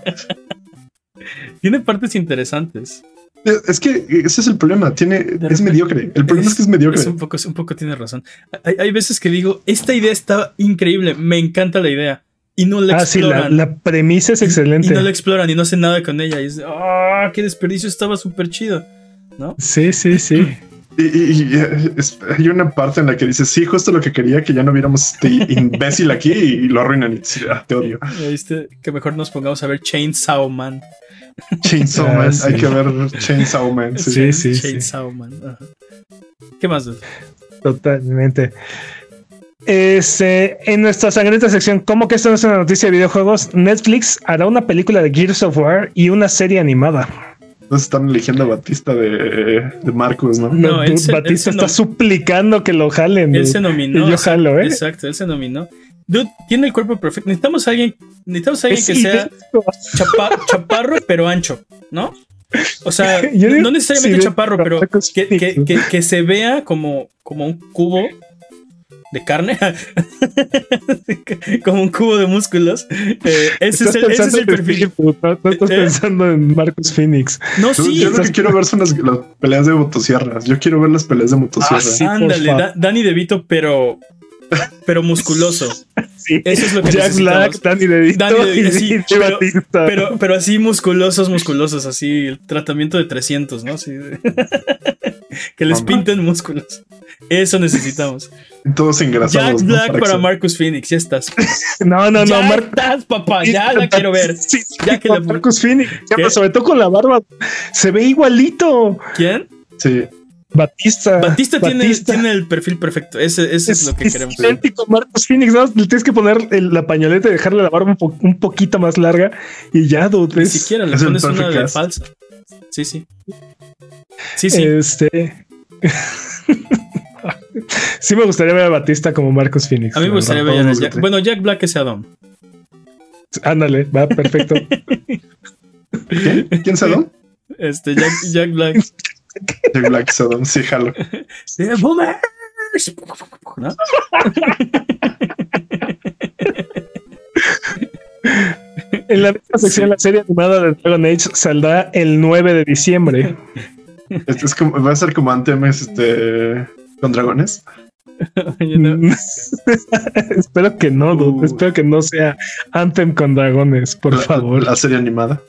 Tiene partes interesantes. Es que ese es el problema, tiene, es mediocre. El problema es, que es mediocre. Es un poco, es un poco tiene razón. Hay, hay veces que digo, esta idea está increíble, me encanta la idea. Y no la Ah, sí, la, exploran. la premisa es excelente. Y no la exploran y no hacen nada con ella. Y es, ah, qué desperdicio, estaba súper chido. ¿No? Sí, sí, sí. Y, y- y, es- hay una parte en la que dice, sí, justo lo que quería, que ya no viéramos este imbécil aquí y lo arruinan. Y sí, ah, te odio. ¿Viste? Que mejor nos pongamos a ver Chainsaw Man. Chainsaw Ah, Man, sí. hay que ver Chainsaw Man. sí. Sí, sí, sí. Chainsaw Man. ajá. ¿Qué más? dude? Totalmente. Este, en nuestra sangrienta sección, ¿cómo que esto no es una noticia de videojuegos? Netflix hará una película de Gears of War y una serie animada. Entonces están eligiendo a Batista de, de Marcos, ¿no? No, No, él se- Batista se está nom- suplicando que lo jalen. Él se nominó. Y yo jalo, ¿eh? Exacto, él se nominó. Dude, tiene el cuerpo perfecto. Necesitamos a alguien, necesitamos a alguien Es que sea chapa- chaparro, pero ancho, ¿no? O sea, no necesariamente sí, chaparro, pero Marcus que, que- que- que se vea como, como un cubo de carne, como un cubo de músculos. Eh, ese, es el, ese es pensando el en perfil. No, no estás ¿Eh? pensando en Marcus Phoenix. No, sí, yo lo que quiero ver son las, las peleas de motosierras. Yo quiero ver las peleas de motosierras. Ah, sí. ándale. Da- Danny DeVito, pero, pero musculoso. Sí. Eso es lo que Jack. Black, Danny DeVito Danny DeVito, sí, pero-. Pero, pero así musculosos, musculosos, así el tratamiento de 300, ¿no? De- que les Mamá. pinten músculos. Eso necesitamos. Todos Jack engrasados. ¿no? Black para Marcus Phoenix, ya estás. no, no, ya no, Mar- estás, papá, ya la quiero ver. Sí, Ya que la- Marcus Phoenix, ya, sobre todo con la barba, se ve igualito. ¿Quién? Sí. Batista. Batista, Tiene, Batista. tiene el perfil perfecto. Ese, ese es, lo que queremos. idéntico a Marcus Phoenix, ¿no? Le tienes que poner el- la pañoleta y dejarle la barba un, po- un poquito más larga y ya, dude. Ni es- siquiera le es pones una de falsa. Sí, sí. Sí, sí. Este. sí, me gustaría ver a Batista como Marcus Phoenix. a mí me gustaría ver a Jack. Bueno, Jack Black es Adam. Ándale, va perfecto. ¿Quién? ¿Quién Saddam? Este, Jack, Jack Black. Jack Black Saddam. Sí, jalo. ¡The Boomers! ¿No? En la misma sección, la serie animada de Dragon Age saldrá el 9 de diciembre. Este es como, va a ser como Anthem este, con dragones. No. Espero que no. Uh. Espero que no sea Anthem con dragones, por La- favor. La serie animada.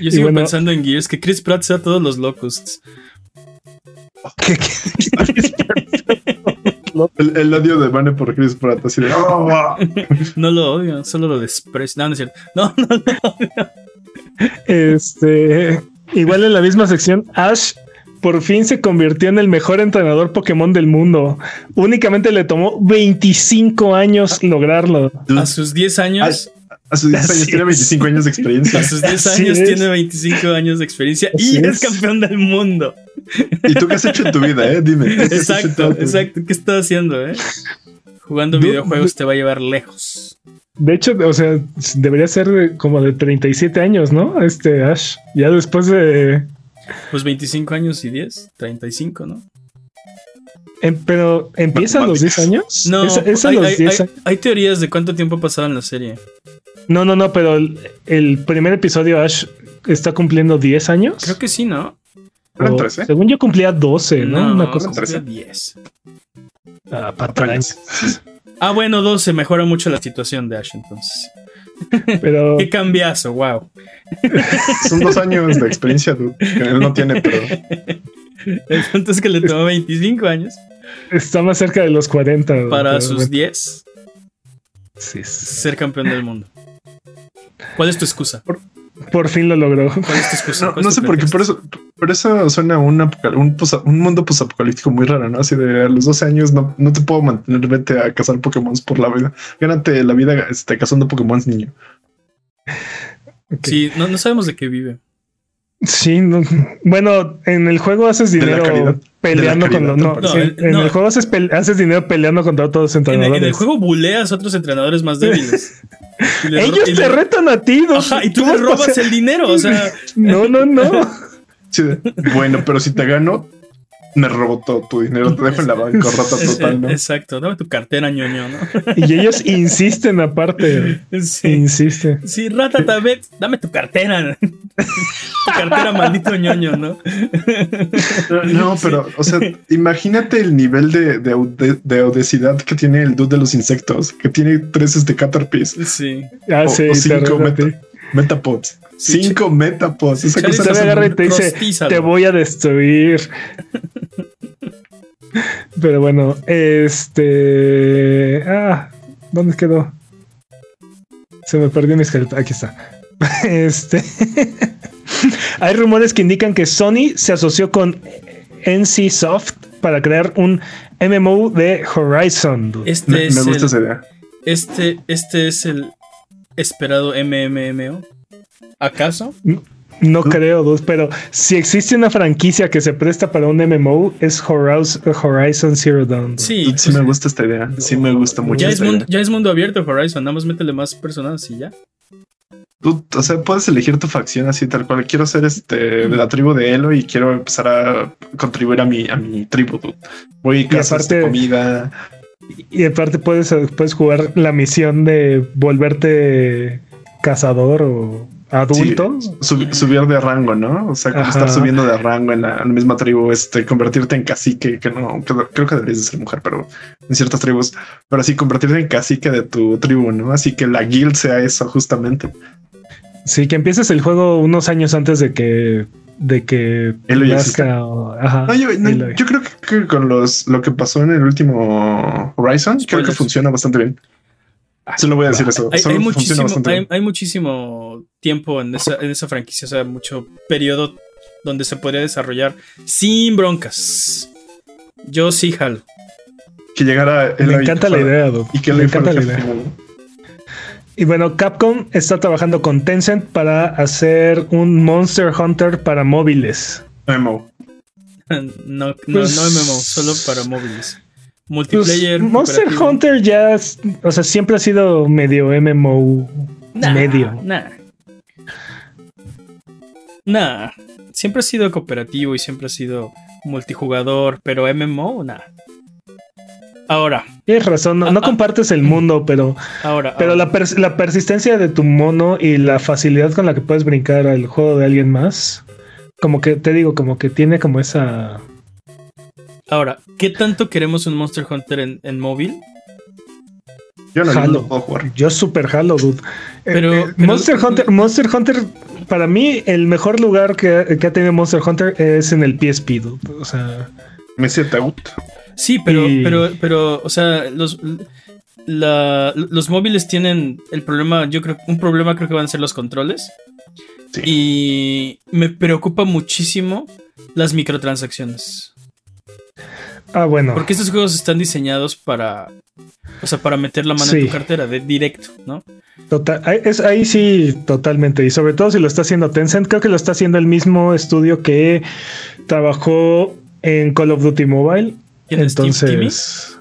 Yo sigo bueno- pensando en Gears, que Chris Pratt sea todos los locusts. ¿Qué- qué- El, el odio de Vane por Chris Pratt, así de. "Oh, No lo odio, solo lo desprecio. No, no es cierto. No, no, no. Este, igual en la misma sección, Ash por fin se convirtió en el mejor entrenador Pokémon del mundo. Únicamente le tomó 25 años lograrlo. A sus 10 años, A sus 10 años tiene es. 25 años de experiencia. a sus 10 Así años es. tiene 25 años de experiencia Así y es. es. campeón del mundo. ¿Y tú qué has hecho en tu vida, eh? Dime. ¿qué has hecho en Exacto, exacto. ¿Qué estás haciendo, eh? Jugando videojuegos te va a llevar lejos. De hecho, o sea, debería ser como de 37 años, ¿no? Este Ash. Ya después de. Pues 25 años y 10, 35, ¿no? em- pero empieza a los 10 años. No, es, es a hay, los hay- 10 hay- años. hay teorías de cuánto tiempo ha pasado en la serie. No, no, no, pero el, el primer episodio Ash está cumpliendo 10 años. Creo que sí, ¿no? O- 13. Según yo cumplía 12, ¿no? Una cosa cumplía así. 10. ah, patrañas. Ah, bueno, 12 mejora mucho la situación de Ash entonces. Pero Qué cambiazo, wow. Son dos años de experiencia dude, que él no tiene, pero El punto es que le tomó 25 años está más cerca de los 40. para sus bueno, 10 sí, sí. ser campeón del mundo. ¿Cuál es tu excusa? Por fin lo logró. ¿Cuál es tu excusa? no, ¿Cuál no es sé por qué, por eso, por eso suena un, un, un mundo posapocalíptico muy raro, ¿no? Así de a los 12 años no, no te puedo mantener, vete a cazar Pokémon por la vida. Gánate la vida este, cazando Pokémon, niño. Sí, no, no sabemos de qué vive. Sí, no- bueno, en el juego haces De la dinero caridad. Peleando con los. No, no, sí, en no. el juego haces, dinero peleando contra todos los En, el- entrenadores. en el juego buleas a otros entrenadores más débiles. Ellos te retan a ti. ¿no? Ajá, y tú ¿Cómo le robas el dinero, o sea, No, no, no. Bueno, pero si te gano, me robó todo tu dinero, te dejo en la bancarrota total, ¿no? exacto, dame tu cartera, ñoño, ¿no? Y ellos insisten aparte. Sí, Insisten. sí, Ratata, ve, dame tu cartera. tu cartera, maldito ñoño, ¿no? No, pero, o sea, imagínate el nivel de, de, de audacidad que tiene el dude de los insectos, que tiene tres este Caterpies, Sí. Ah, O- sí, o cinco meta- Metapods. Sí, Cinco Metapods. Esa Charizard cosa Te agarra y te dice: Rostízalo. Te voy a destruir. Pero bueno, este. Ah, ¿dónde quedó? Se me perdió mi esqueleto. Aquí está. Este. Hay rumores que indican que Sony se asoció con NC Soft para crear un MMO de Horizon. dude. Este Me, es me gusta el, esa idea. este, este es el esperado MMMO. ¿Acaso? No creo, dude, pero si existe una franquicia que se presta para un MMO es Horizon, Zero Dawn. Sí, Sí, me gusta esta idea. Sí, me gusta mucho. ya, es mundo, idea. ya es mundo abierto Horizon, nada más métele más personas y ya. Tú, o sea, puedes elegir tu facción así tal cual. Quiero ser este de la tribu de Elo y quiero empezar a contribuir a mi, a mi tribu. dude. Voy a aparte- comida. Y aparte puedes, puedes jugar la misión de volverte cazador o adulto. Sí, sub- subir de rango, ¿no? O sea, como Ajá. estar subiendo de rango en la, en la misma tribu, este, convertirte en cacique, que no, que- creo que deberías de ser mujer, pero en ciertas tribus, pero así convertirte en cacique de tu tribu, ¿no? Así que la guild sea eso justamente. Sí, que empieces el juego unos años antes de que de que Elo ya nazca. o- Ajá, No, yo, no, Elo. yo creo que, que con los lo que pasó en el último Horizon, creo que funciona bastante bien. Solo voy a decir eso. Hay, muchísimo, bastante hay, bien. hay muchísimo tiempo en esa, en esa franquicia, o sea, mucho periodo donde se podría desarrollar sin broncas. Yo sí jalo. Que llegara Me encanta la fuera- idea, dude. Y que Me encanta la idea. final. Y bueno, Capcom está trabajando con Tencent para hacer un Monster Hunter para móviles. MMO. No, no, Pues- no MMO, solo para móviles. Pues, Multiplayer. Monster cooperativo. Hunter ya, o sea, siempre ha sido medio MMO Nah, medio. Nah. Nah. Siempre ha sido cooperativo y siempre ha sido multijugador, pero MMO, nah. Ahora, Tienes razón, no, no Ah, ah. compartes el mundo, pero, Ahora, pero ahora, la, pers- la persistencia de tu mono y la facilidad con la que puedes brincar al juego de alguien más, como que te digo, como que tiene como esa. Ahora, ¿qué tanto queremos un Monster Hunter en, en móvil? Yo no, Jalo. lo puedo jugar. Yo super jalo, dude. Eh, Pero- eh, pero- Monster Hunter, Monster Hunter, para mí, el mejor lugar que, que ha tenido Monster Hunter es en el PSP, dude. O sea, Me siento out. Sí, pero, Y- pero, pero, o sea, los, la- los móviles tienen el problema, yo creo, un problema creo que van a ser los controles. Sí. Y me preocupa muchísimo las microtransacciones. Ah, bueno. Porque estos juegos están diseñados para, o sea, para meter la mano en tu cartera, de directo, ¿no? Total, ahí, es, ahí sí, totalmente. Y sobre todo si lo está haciendo Tencent, creo que lo está haciendo el mismo estudio que trabajó en Call of Duty Mobile. ¿Quién es Tim- Timmy? Entonces,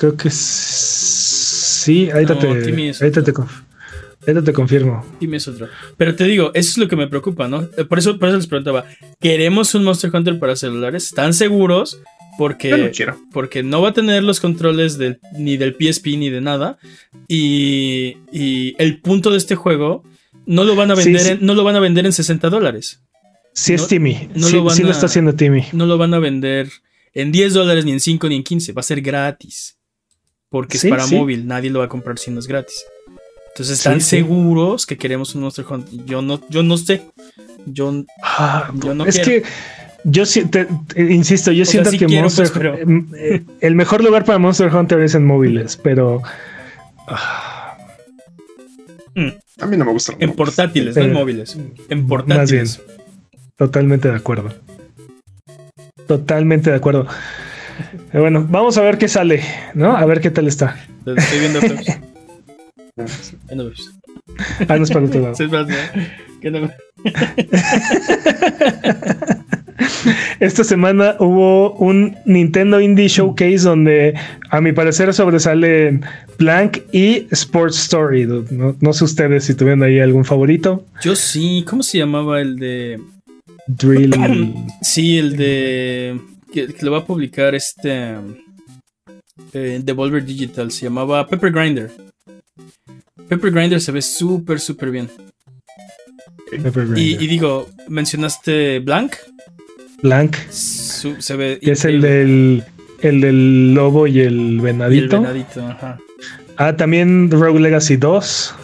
creo que sí. Ahorita, No, te, Timmy ahorita, te, ahorita te confirmo. Dime es otro. Pero te digo, eso es lo que me preocupa, ¿no? Eh, Por eso, por eso les preguntaba, ¿queremos un Monster Hunter para celulares? ¿Están seguros? Porque Yo no quiero. porque no va a tener los controles del- ni del PSP ni de nada. Y, y el punto de este juego no lo van a vender, sí. En, no lo van a vender en 60 dólares. Sí, No- es Timmy. no sí, lo van sí lo a- está haciendo Timmy. No lo van a vender en 10 dólares, ni en 5, ni en 15. Va a ser gratis. Porque Sí, es para móvil. Nadie lo va a comprar si no es gratis. Entonces, ¿están seguros que queremos un Monster Hunter? Yo no, yo no sé. Yo, Ah, Yo no es quiero. que yo si- te- te- insisto, yo O sea, siento sí que quiero, Monster pues, pero- em, eh, el mejor lugar para Monster Hunter es en móviles, pero ah, A mí no me gusta. en portátiles, no en Eh, móviles. En más portátiles. totalmente de acuerdo. Totalmente de acuerdo. Eh, Bueno, vamos a ver qué sale, ¿no? A ver qué tal está. Estoy viendo ves. Ah, no es para el otro lado. Sí, es más, ¿no? Que no- Esta semana hubo un Nintendo Indie Showcase donde a mi parecer sobresalen Blank y Sports Story. no sé ustedes si tuvieron ahí algún favorito. Yo sí, ¿cómo se llamaba el de. Drill. Sí, el de. Que, que lo va a publicar este. eh, Devolver Digital. Se llamaba Pepper Grinder. Pepper Grinder se ve súper, súper bien. Y, y digo, mencionaste Blank. Blank, Su- se ve. que es el del, el del lobo y el Y el venadito. venadito, ajá. Ah, también Rogue Legacy 2.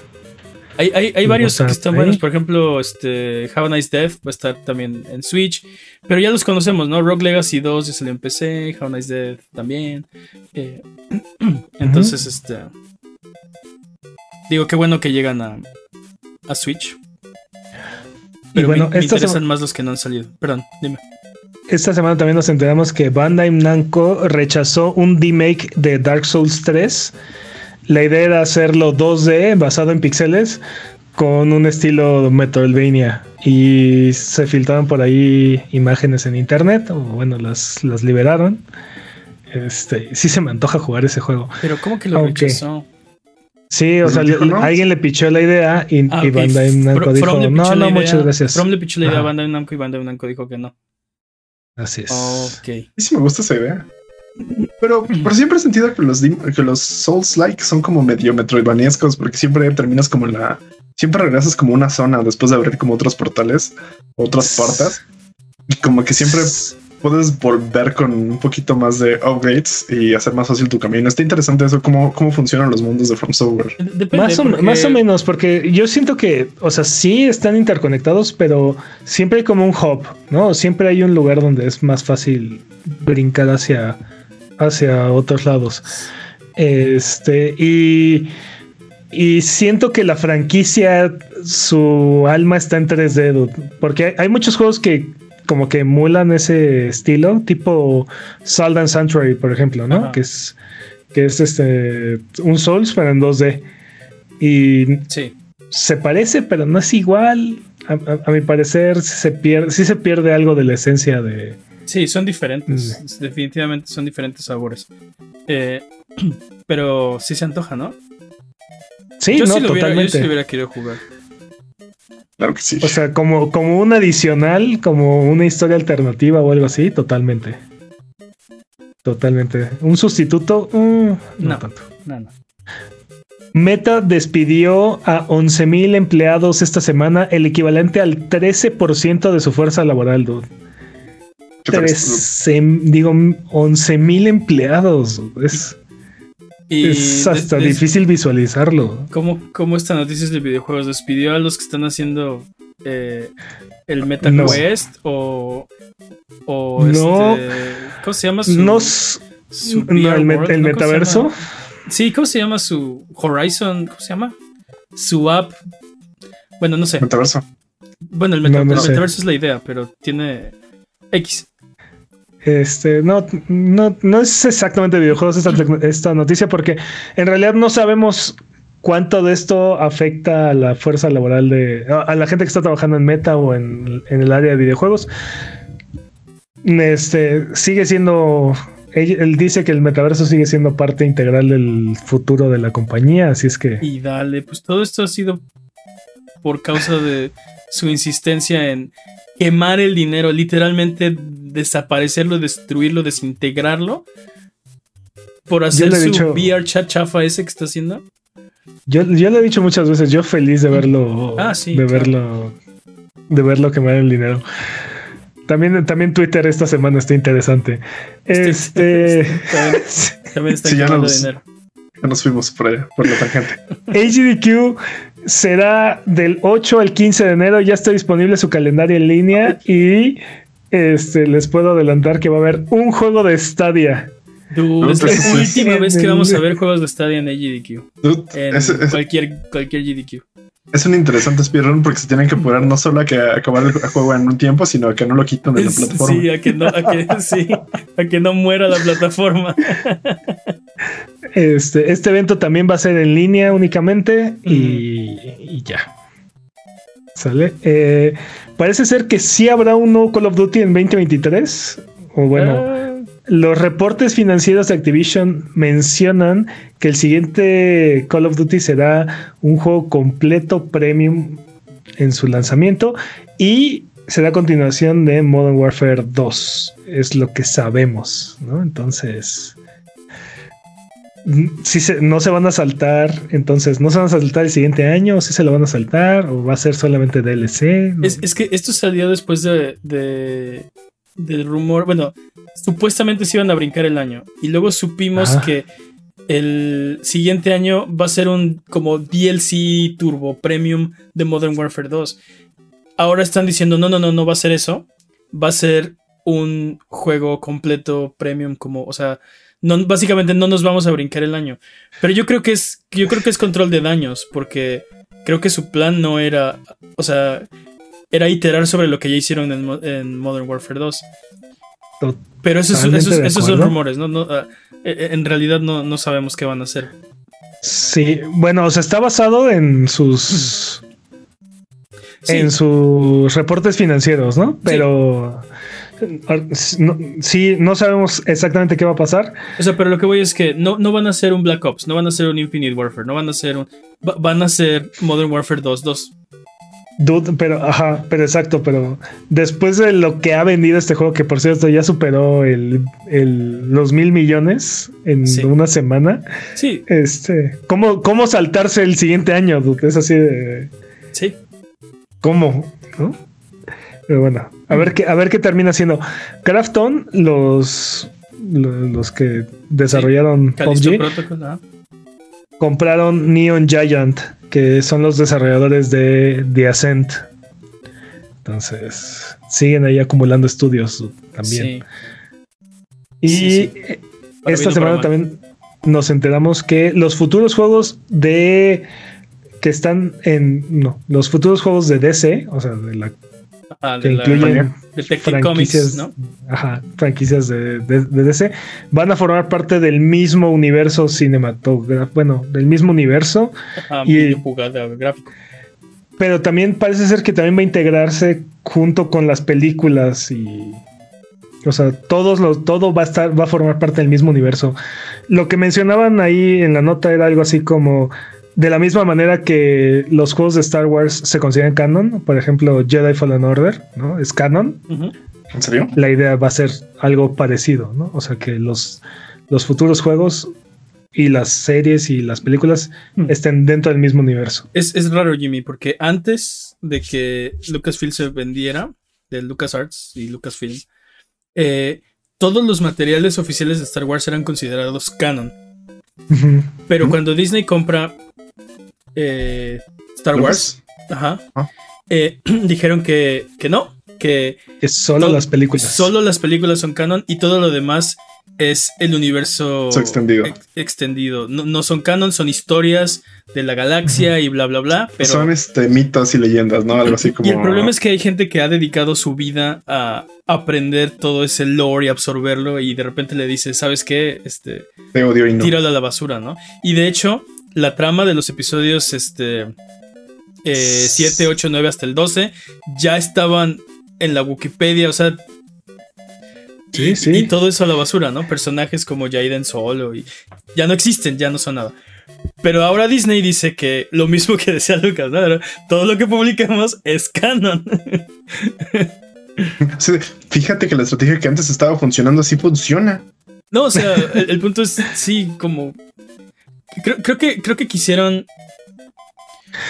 Hay, hay, hay varios que están buenos. Por ejemplo, este Have a Nice Death va a estar también en Switch. Pero ya los conocemos, ¿no? Rogue Legacy 2 ya salió en PC. Have a Nice Death también. Eh, entonces, este. Digo, qué bueno que llegan a, a Switch. Pero bueno, me, me interesan más los que no han salido. Perdón, dime. Esta semana también nos enteramos que Bandai Namco rechazó un remake de Dark Souls 3. La idea era hacerlo 2D basado en píxeles con un estilo Metroidvania y se filtraron por ahí imágenes en internet o bueno las, las liberaron. Este, sí se me antoja jugar ese juego. Pero, ¿cómo que lo rechazó? Sí, o sea, dijo, le- ¿no? alguien le pichó la idea y, Ah, y. Bandai Namco dijo, no, no, muchas gracias. From le pichó la idea a. Bandai Namco y Bandai Namco dijo que no. Así es. Ok. Y sí me gusta esa idea. Pero, pero siempre he sentido que los, que los Souls-like son como medio metroidvaniescos porque siempre terminas como en la... Siempre regresas como una zona después de abrir como otros portales, otras puertas. Y como que siempre puedes volver con un poquito más de upgrades y hacer más fácil tu camino. Está interesante eso, cómo, cómo funcionan los mundos de From Software. Depende, Más o, porque- más o menos, porque yo siento que, o sea, sí están interconectados, pero siempre hay como un hub, ¿no? Siempre hay un lugar donde es más fácil brincar hacia, hacia otros lados. Este, y, y siento que la franquicia, su alma está en 3D, dude, porque hay, hay muchos juegos que como que emulan ese estilo, tipo Salt and Sanctuary, por ejemplo, ¿no? Ajá. Que es que es este un Souls pero en 2D. Y Sí. se parece, pero no es igual. A, a- a mi parecer se pierde, sí se pierde algo de la esencia de. Sí, son diferentes. Definitivamente son diferentes sabores. Eh, pero sí se antoja, ¿no? Sí, yo, no, sí lo hubiera, yo totalmente. sí lo hubiera querido jugar. Claro que sí. O sea, como, como un adicional, como una historia alternativa o algo así, totalmente. Totalmente. Un sustituto, mm, no, No. tanto. No, no. Meta despidió a 11.000 empleados esta semana, el equivalente al 13% de su fuerza laboral, dude. ¿Qué tal? Trece- digo, 11.000 empleados. Es, Y es hasta de- de- difícil visualizarlo. ¿Cómo, cómo esta noticia es de videojuegos? ¿Despidió a los que están haciendo eh, el Meta No. Quest? ¿O, o No. este, ¿Cómo se llama su, No, su el, met- World, el ¿no? ¿Cómo se metaverso. llama? Sí, ¿cómo se llama su Horizon? ¿Cómo se llama? Su app. Bueno, no sé. Metaverso. Bueno, el, meta- No, no el sé. metaverso es la idea, pero tiene X. Este, no, no, no es exactamente videojuegos esta, noticia porque en realidad no sabemos cuánto de esto afecta a la fuerza laboral de a la gente que está trabajando en meta o en, en el área de videojuegos. Este sigue siendo él, él dice que el metaverso sigue siendo parte integral del futuro de la compañía, así es que Y dale, pues todo esto ha sido por causa de su insistencia en quemar el dinero, literalmente desaparecerlo, destruirlo, desintegrarlo. Por hacer su dicho- VR chat chafa ese que está haciendo. yo, yo lo he dicho muchas veces, yo feliz de verlo, Ah, sí, de claro. verlo, de verlo quemar el dinero. También, también Twitter esta semana está interesante. Este También, también está Sí, ya quemando nos- dinero. Ya nos fuimos por, allá, por la tangente. HDQ será del 8 al 15 de enero. Ya está disponible su calendario en línea y este les puedo adelantar que va a haber un juego de Stadia. Dude, es la última vez que vamos a ver juegos de Stadia en AGDQ. Dude, En cualquier, cualquier GDQ. Es un interesante speedrun porque se tienen que apurar no solo a que acabar el juego en un tiempo, sino a que no lo quiten de la plataforma. Sí, a que no, a que, sí, a que no muera la plataforma. Este, este evento también va a ser en línea únicamente y, y ya. ¿Sale? Eh, parece ser que sí habrá un nuevo Call of Duty en 2023. O bueno, Ah, Los reportes financieros de Activision mencionan que el siguiente Call of Duty será un juego completo premium en su lanzamiento y será continuación de Modern Warfare 2. Es lo que sabemos, ¿no? Entonces, si no se van a saltar, entonces no se van a saltar el siguiente año, o si se lo van a saltar, o va a ser solamente DLC. Es, es que esto salió después de, de- del rumor. Bueno, supuestamente se iban a brincar el año. Y luego supimos Ajá. que el siguiente año va a ser un como DLC Turbo Premium de Modern Warfare 2. Ahora están diciendo, no, no, no, no va a ser eso. Va a ser un juego completo premium, como, o sea, no, básicamente no nos vamos a brincar el año. Pero yo creo que es, yo creo que es control de daños, porque creo que su plan no era, o sea, era iterar sobre lo que ya hicieron en, Mo- en Modern Warfare 2. Pero esos, esos, esos son rumores, ¿no? No, ah, eh, en realidad no, no sabemos qué van a hacer. Sí, bueno, o sea, está basado en sus Sí, en sus reportes financieros, ¿no? Pero no, sí, no sabemos exactamente qué va a pasar. o sea, pero lo que voy es que no, no van a ser un Black Ops, no van a ser un Infinite Warfare, no van a ser un. va- van a ser Modern Warfare 2, 2. Dude, pero, ajá, pero exacto, pero después de lo que ha vendido este juego, que por cierto ya superó el, el- los mil millones en Sí. una semana, Sí, este, ¿cómo, ¿cómo saltarse el siguiente año? Dude? Es así de, sí. ¿cómo? ¿No? Pero bueno, a ver qué, a ver qué termina siendo. Krafton, los, los, los que desarrollaron PUBG, Protocol. Compraron Neon Giant, que son los desarrolladores de The Ascent. Entonces, siguen ahí acumulando estudios también. Sí. Y Sí, sí. Para esta semana también nos enteramos que los futuros juegos de que están en no, los futuros juegos de DC, o sea, de la Ah, que de la- incluyen Detective franquicias, Comics, ¿no? ajá, franquicias de, de- de DC, van a formar parte del mismo universo cinematográfico, bueno, del mismo universo, Ah, Y- gráfico. pero también parece ser que también va a integrarse junto con las películas y o sea, todos los, todo va a estar, va a formar parte del mismo universo. Lo que mencionaban ahí en la nota era algo así como de la misma manera que los juegos de Star Wars se consideran canon, por ejemplo, Jedi Fallen Order, ¿no? Es canon. ¿En serio? la idea va a ser algo parecido, ¿no? O sea, que los, los futuros juegos y las series y las películas Hmm. estén dentro del mismo universo. Es, es raro, Jimmy, porque antes de que Lucasfilm se vendiera, de LucasArts y Lucasfilm, eh, todos los materiales oficiales de Star Wars eran considerados canon. Pero cuando Disney compra eh, Star Wars, ajá, Ah. eh, dijeron que, que no, que solo las películas. solo las películas son canon y todo lo demás es el universo extendido. ex- extendido. No, no son canon, son historias de la galaxia y bla, bla, bla. Pero Son este mitos y leyendas, ¿no? Algo así como. y el problema es que hay gente que ha dedicado su vida a aprender todo ese lore y absorberlo y de repente le dice, ¿sabes qué? Este, Te odio y no. tíralo a la basura, ¿no? Y de hecho, la trama de los episodios este, 7, 8, 9 hasta el 12 ya estaban en la Wikipedia, o sea... Sí, y, sí. y todo eso a la basura, ¿no? Personajes como Jaden Solo y ya no existen, ya no son nada. Pero ahora Disney dice que lo mismo que decía Lucas, ¿no? Todo lo que publiquemos es canon. Fíjate que la estrategia que antes estaba funcionando sí funciona. No, o sea, el, el punto es, sí, como... Creo, creo que, creo que quisieron...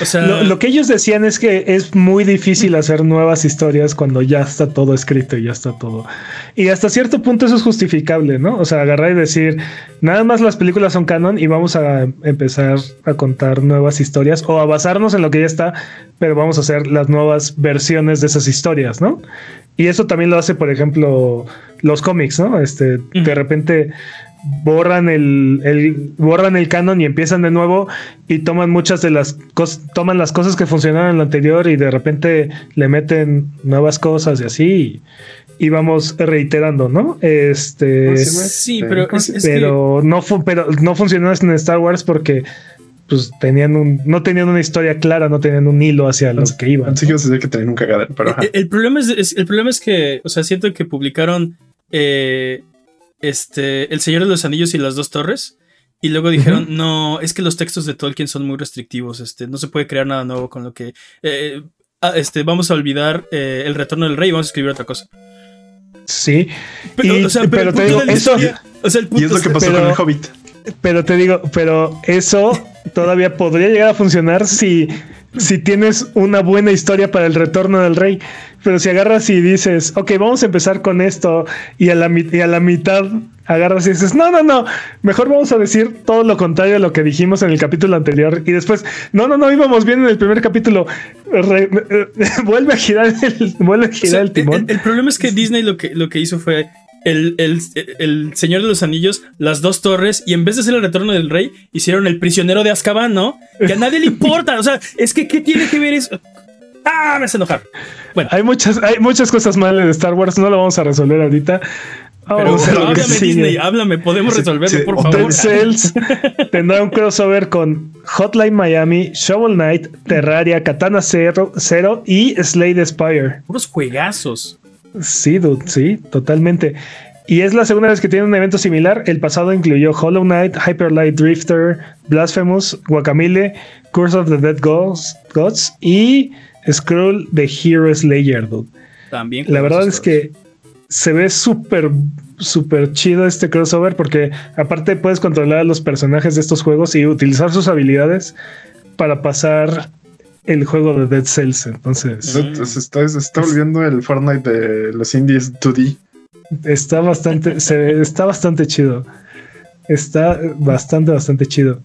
O sea... Lo, lo que ellos decían es que es muy difícil hacer nuevas historias cuando ya está todo escrito y ya está todo. Y hasta cierto punto eso es justificable, ¿no? O sea, agarrar y decir, nada más las películas son canon y vamos a empezar a contar nuevas historias o a basarnos en lo que ya está, pero vamos a hacer las nuevas versiones de esas historias, ¿no? Y eso también lo hace, por ejemplo, los cómics, ¿no? Este, de repente borran el, el- borran el canon y empiezan de nuevo y toman muchas de las cosas, toman las cosas que funcionaron en lo anterior y de repente le meten nuevas cosas y así y, y vamos reiterando, ¿no? Este. Sí, pero es, es que- pero no fu- pero no funcionó en Star Wars porque pues tenían un no tenían una historia clara, no tenían un hilo hacia lo que iban. Pensé que ibas a decir que tenían un cagadero, pero ajá. El, el problema es, es- el problema es que, o sea, siento que publicaron eh, este El Señor de los Anillos y las dos torres. Y luego dijeron, no, es que los textos de Tolkien son muy restrictivos, este, no se puede crear nada nuevo con lo que... eh, ah, este, vamos a olvidar eh, el retorno del rey y vamos a escribir otra cosa. Sí, Pero, Y- o sea, pero el te punto digo, de la eso- historia- o sea, el Y es lo que pasó pero- con el Hobbit. Pero te digo, pero eso todavía podría llegar a funcionar si, si tienes una buena historia para el retorno del rey. Pero si agarras y dices, ok, vamos a empezar con esto, y a la, y a la mitad agarras y dices, no, no, no, mejor vamos a decir todo lo contrario a lo que dijimos en el capítulo anterior. Y después, no, no, no, íbamos bien en el primer capítulo. Re- vuelve a girar el, vuelve a O girar sea, el timón. el- el problema es que Disney lo que, lo que hizo fue el, el- el Señor de los Anillos, las dos torres, y en vez de hacer el retorno del rey, hicieron el prisionero de Azkaban, ¿no? Que a nadie le importa. O sea, es que ¿qué tiene que ver eso? ¡Ah! Me hace enojar. Bueno, Hay muchas, hay muchas cosas malas de Star Wars, no lo vamos a resolver ahorita. pero, pero háblame. Disney, háblame, podemos resolverlo, sí, por favor. Cells tendrá un crossover con Hotline Miami, Shovel Knight, Terraria, Katana Zero, Zero y Slay the Spire. Puros juegazos. Sí, dude, sí, totalmente. Y es la segunda vez que tiene un evento similar. El pasado incluyó Hollow Knight, Hyper Light Drifter, Blasphemous, Guacamole, Curse of the Dead Gods, Gods y Scroll the Hero Slayer, dude. También. La verdad es que se ve súper, súper chido este crossover porque aparte puedes controlar a los personajes de estos juegos y utilizar sus habilidades para pasar el juego de Dead Cells. Entonces Se, se está, se está volviendo el Fortnite de los indies 2D. está bastante, se está bastante chido. Está bastante, bastante chido.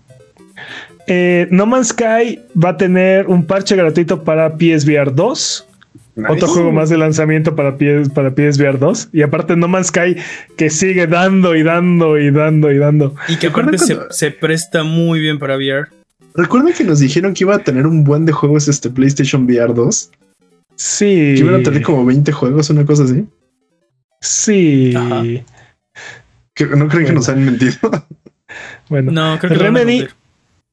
Eh, no Man's Sky va a tener un parche gratuito para PSVR 2. Nice. Otro juego más de lanzamiento para, PS, para PSVR 2. Y aparte No Man's Sky que sigue dando y dando y dando y dando. Y que ¿Recuerdan aparte se presta muy bien para VR. Recuerden que nos dijeron que iba a tener un buen de juegos este PlayStation VR 2. Sí. Que iban a tener como 20 juegos, una cosa así. Sí. Ajá. Que no creen que nos han mentido. Bueno, No, creo que Remedy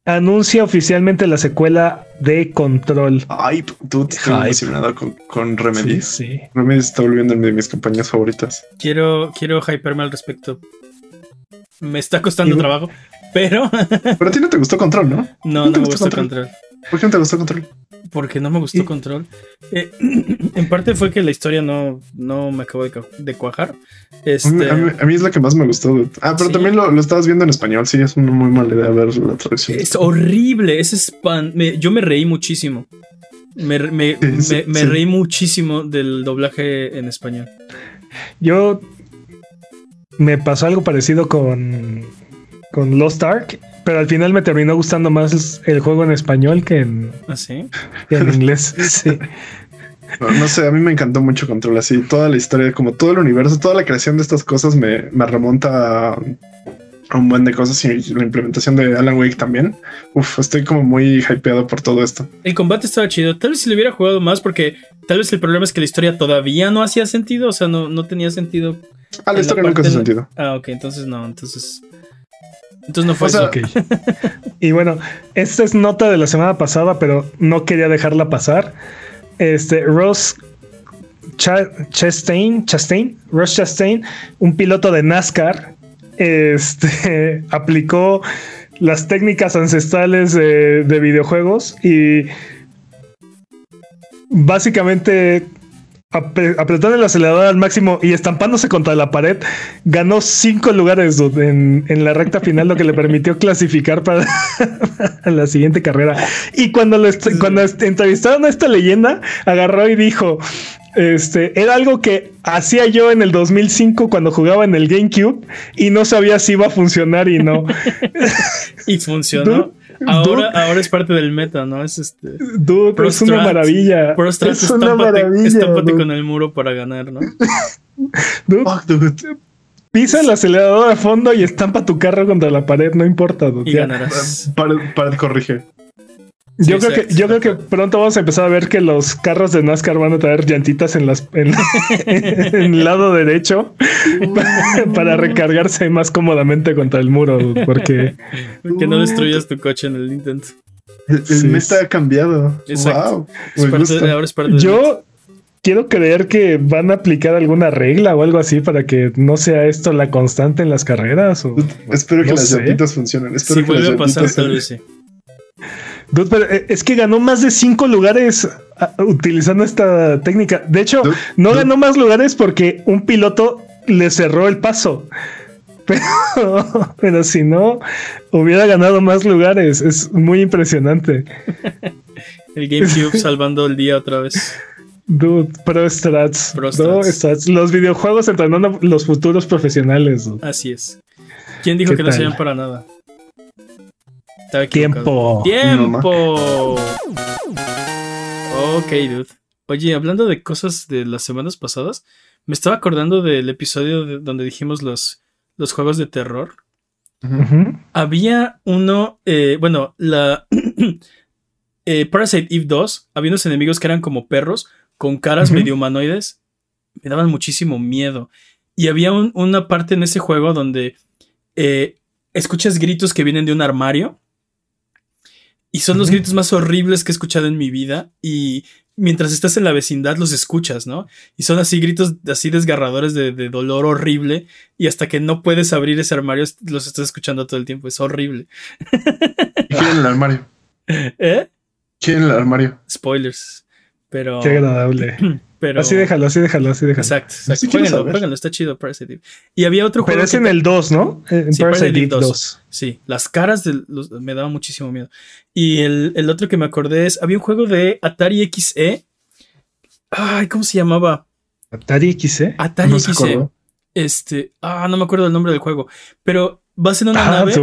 anuncia oficialmente la secuela de Control. Ay, tú Hype. emocionado con, con Remedy. Sí, sí. Remedy se está volviendo una de mis compañías favoritas. Quiero, quiero hyperme al respecto. Me está costando Y- trabajo, pero Pero a ti no te gustó Control, ¿no? no, ¿No me gustó Control? control. ¿Por qué no te gustó Control? porque no me gustó Y- Control. Eh, en parte fue que la historia no, no me acabó de, cuajar. A mí, Este, a mí- a mí es la que más me gustó. Ah, pero Sí. también lo, lo estabas viendo en español. Sí, es una muy mala idea ver la traducción. es horrible, ese spam. me- yo me reí muchísimo. Me, me- Sí, sí, me- me sí. reí muchísimo del doblaje en español. Yo me pasó algo parecido con, con Lost Ark, pero al final me terminó gustando más el juego en español que en, ¿Así? que en inglés. Sí. No, no sé, a mí me encantó mucho Control. Así, toda la historia, como todo el universo, toda la creación de estas cosas me, me remonta a, a un buen de cosas y la implementación de Alan Wake también. Uf, estoy como muy hypeado por todo esto. El combate estaba chido. Tal vez si lo hubiera jugado más, porque tal vez el problema es que la historia todavía no hacía sentido. O sea, no, no tenía sentido. Ah, la historia nunca hace sentido. Ah, ok, entonces no, entonces. Entonces no fue O sea. Y bueno, esta es nota de la semana pasada, pero no quería dejarla pasar. Este, Ross Cha- Chastain, Chastain, Ross Chastain, un piloto de NASCAR, este, aplicó las técnicas ancestrales de, de videojuegos y básicamente apre- apretando el acelerador al máximo y estampándose contra la pared, ganó cinco lugares dude, en, en la recta final, lo que le permitió clasificar para la siguiente carrera. Y cuando, lo cuando entrevistaron a esta leyenda, agarró y dijo, este, era algo que hacía yo en el 2005 cuando jugaba en el GameCube y no sabía si iba a funcionar y no. Y funcionó. Ahora, dude. ahora es parte del meta, ¿no? Es este. Dude, es Prostrat. una maravilla. Prostrat, es una estámpate, maravilla. estámpate con el muro para ganar, ¿no? Dude, Fuck, dude. Pisa el acelerador a fondo y estampa tu carro contra la pared, no importa. dude, Y ya. ganarás. Para, para corrige. Yo, Sí, creo que, exacto. yo creo que pronto vamos a empezar a ver que los carros de NASCAR van a traer llantitas en las en, en el lado derecho para, para recargarse más cómodamente contra el muro, porque Que no destruyas tu coche en el intento. El, el Sí, meta ha cambiado. Exacto. Wow. Es Me parte gusta. de- ahora es parte del meta. yo quiero creer que van a aplicar alguna regla o algo así para que no sea esto la constante en las carreras. O... Espero que No las sé. llantitas funcionen. Espero Si que las vuelve a pasar, tal vez sí. Dude, pero eh, es que ganó más de cinco lugares ah, utilizando esta técnica. De hecho, Dude, no dude. ganó más lugares porque un piloto le cerró el paso. Pero, pero si no, hubiera ganado más lugares. Es muy impresionante. El GameCube salvando el día otra vez. Dude, Pro Strats. Pro Pro Strats. Strats. Los videojuegos entrenando los futuros profesionales. dude. Así es. ¿Quién dijo ¿Qué que no tal? sirven para nada? Estaba equivocado. Tiempo. ¡Tiempo! Ok, dude. Oye, hablando de cosas de las semanas pasadas, me estaba acordando del episodio de- donde dijimos los, los juegos de terror. Había uno, eh, bueno, la eh, Parasite Eve 2, había unos enemigos que eran como perros con caras medio humanoides. Me daban muchísimo miedo. Y había un- una parte en ese juego donde eh, escuchas gritos que vienen de un armario. Y son los gritos más horribles que he escuchado en mi vida. Y mientras estás en la vecindad los escuchas, ¿no? Y son así gritos así desgarradores de, de dolor horrible. Y hasta que no puedes abrir ese armario los estás escuchando todo el tiempo. Es horrible. ¿Y quién en el armario? ¿Eh? ¿Quién en el armario? Spoilers. Pero. Qué agradable. pero Así déjalo, así déjalo, así déjalo. Exacto, exacto. Sí Jueguenlo, está chido Parasite Eve. Y había otro Pero juego. es que en el 2, ¿no? En Sí, Parasite Parasite Eve Eve 2. 2. Sí, las caras de los, me daban muchísimo miedo. Y el, el otro que me acordé es. Había un juego de Atari XE. Ay, ¿cómo se llamaba? Atari XE. Atari No XE. Este. Ah, no me acuerdo el nombre del juego. Pero vas en una Ah, nave.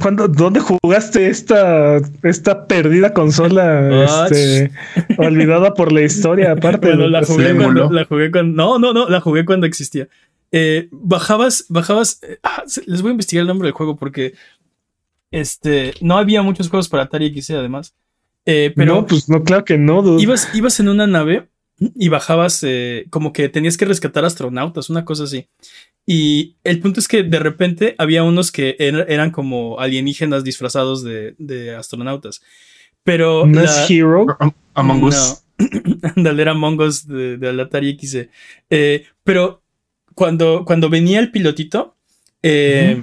¿cuándo- ¿Dónde jugaste esta, esta perdida consola? What? este, olvidada por la historia, aparte. Bueno, la jugué, cuando, emuló. la jugué cuando. No, no, no, la jugué cuando existía. Eh, bajabas, bajabas. eh, ah, les voy a investigar el nombre del juego porque. Este. No había muchos juegos para Atari XE, además. Eh, pero no, pues no, claro que no, ibas, ibas en una nave y bajabas. eh, como que tenías que rescatar astronautas, una cosa así. Y el punto es que de repente había unos que er- eran como alienígenas disfrazados de, de astronautas. Pero. ¿No la- es Hero? Am- Among Us. no. Ándale, era Mongos de, de la Atari XE. Eh, pero cuando, cuando venía el pilotito, eh,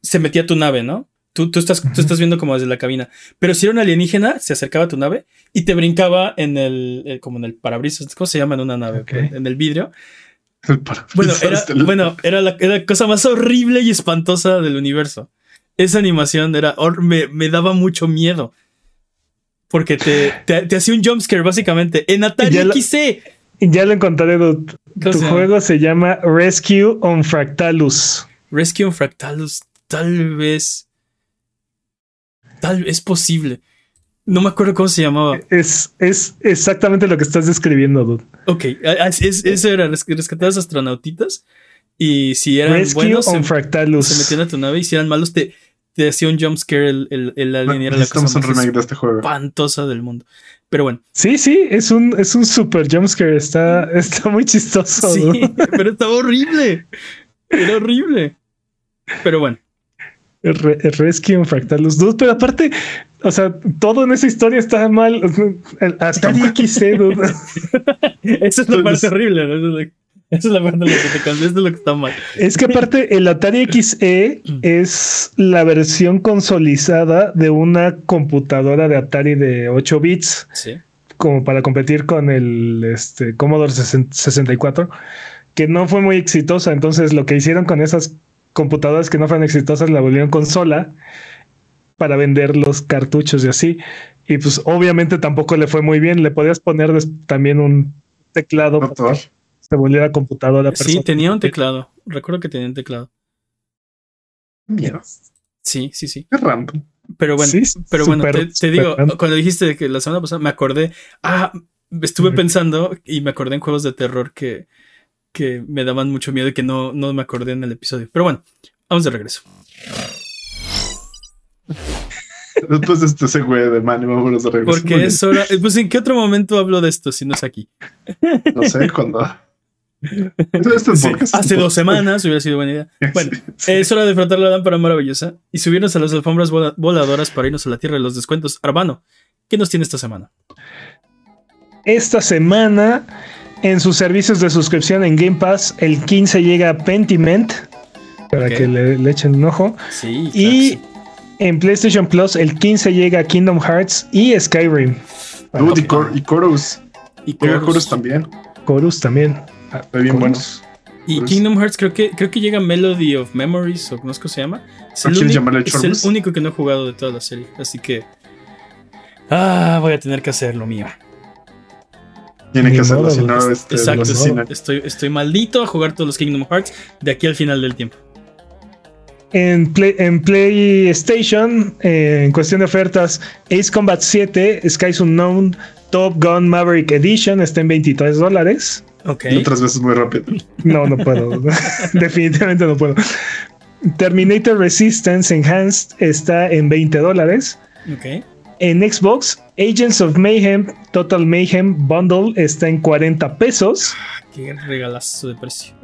se metía a tu nave, ¿no? Tú, tú, estás, tú estás viendo como desde la cabina. Pero si era un alienígena, se acercaba a tu nave y te brincaba en el, eh, como en el parabrisas. ¿Cómo se llama en una nave? Ok. En el vidrio. El Bueno, era, del- bueno, era, la, era la cosa más horrible y espantosa del universo. Esa animación era me, me daba mucho miedo. Porque te, te, te hacía un jumpscare, básicamente. En Atari Ya XC. Ya lo encontré, dude. ¿Cómo Tu llama? juego se llama Rescue on Fractalus. Rescue on Fractalus, tal vez. Tal vez posible. No me acuerdo cómo se llamaba. Es, es exactamente lo que estás describiendo, dude. Ok, es- eso era res- rescatar a los astronautitas. Y si eran Rescue buenos, on se, Fractalus. se metían a tu nave. Y si eran malos, te, te hacía un jumpscare el, el, el alien. y era la cosa más remake de este juego. espantosa del mundo. Pero bueno, Sí, sí, es un, es un super jumpscare. Está, está muy chistoso. sí, dude. pero estaba horrible. Era horrible. Pero bueno, Re- Rescue on Fractalus. Dude, pero aparte, o sea, todo en esa historia está mal. El Atari XC, dude. esa es la parte Entonces- horrible. ¿no? Esa es la, esa es la parte en la que te cansé. Esto es lo que está mal. Es que aparte el Atari XE es la versión consolidada de una computadora de Atari de 8 bits, Sí. como para competir con el este, Commodore 64, que no fue muy exitosa. Entonces lo que hicieron con esas computadoras que no fueron exitosas la volvieron consola para vender los cartuchos y así. Y pues obviamente tampoco le fue muy bien. Le podías poner también un teclado para que se volviera computadora. Sí, tenía un teclado. Recuerdo que tenía un teclado. Mierda. Sí, sí, sí. Qué random. Pero bueno, Sí, pero bueno, te, te digo, random. cuando dijiste que la semana pasada me acordé, ah, estuve pensando y me acordé en juegos de terror que, que me daban mucho miedo y que no, no me acordé en el episodio. Pero bueno, vamos de regreso. Después de este segue de Manny, vámonos de regreso. Porque es hora. Pues en qué otro momento hablo de esto si no es aquí. No sé cuándo. Este Sí, hace dos semanas hubiera sido buena idea. Bueno, Sí. es hora de frotar la lámpara maravillosa y subirnos a las alfombras vola- voladoras para irnos a la tierra de los descuentos. Arbano, ¿qué nos tiene esta semana? Esta semana, en sus servicios de suscripción en Game Pass, el 15 llega a Pentiment, para que le, le echen un ojo. Sí, Y en PlayStation Plus, el 15 llega a Kingdom Hearts y Skyrim. Dude, y, Cor- y Chorus. y Llega Chorus. También. Chorus también. Ah, bien Chorus. Y Kingdom Hearts creo que, creo que llega Melody of Memories o no sé cómo se llama. Es, ¿No el, llamarle es el único que no he jugado de toda la serie. Así que... Ah, voy a tener que hacer lo mío. Tiene que hacerlo, si no, este, Exacto. Estoy, estoy maldito a jugar todos los Kingdom Hearts de aquí al final del tiempo. En, Play- en PlayStation, eh, en cuestión de ofertas, Ace Combat 7, Skies Unknown, Top Gun Maverick Edition está en 23 dólares. Ok. Y otras veces muy rápido. No, no puedo. Definitivamente no puedo. Terminator Resistance Enhanced está en 20 dólares. Ok. En Xbox, Agents of Mayhem Total Mayhem Bundle está en 40 pesos. Qué regalazo de precio.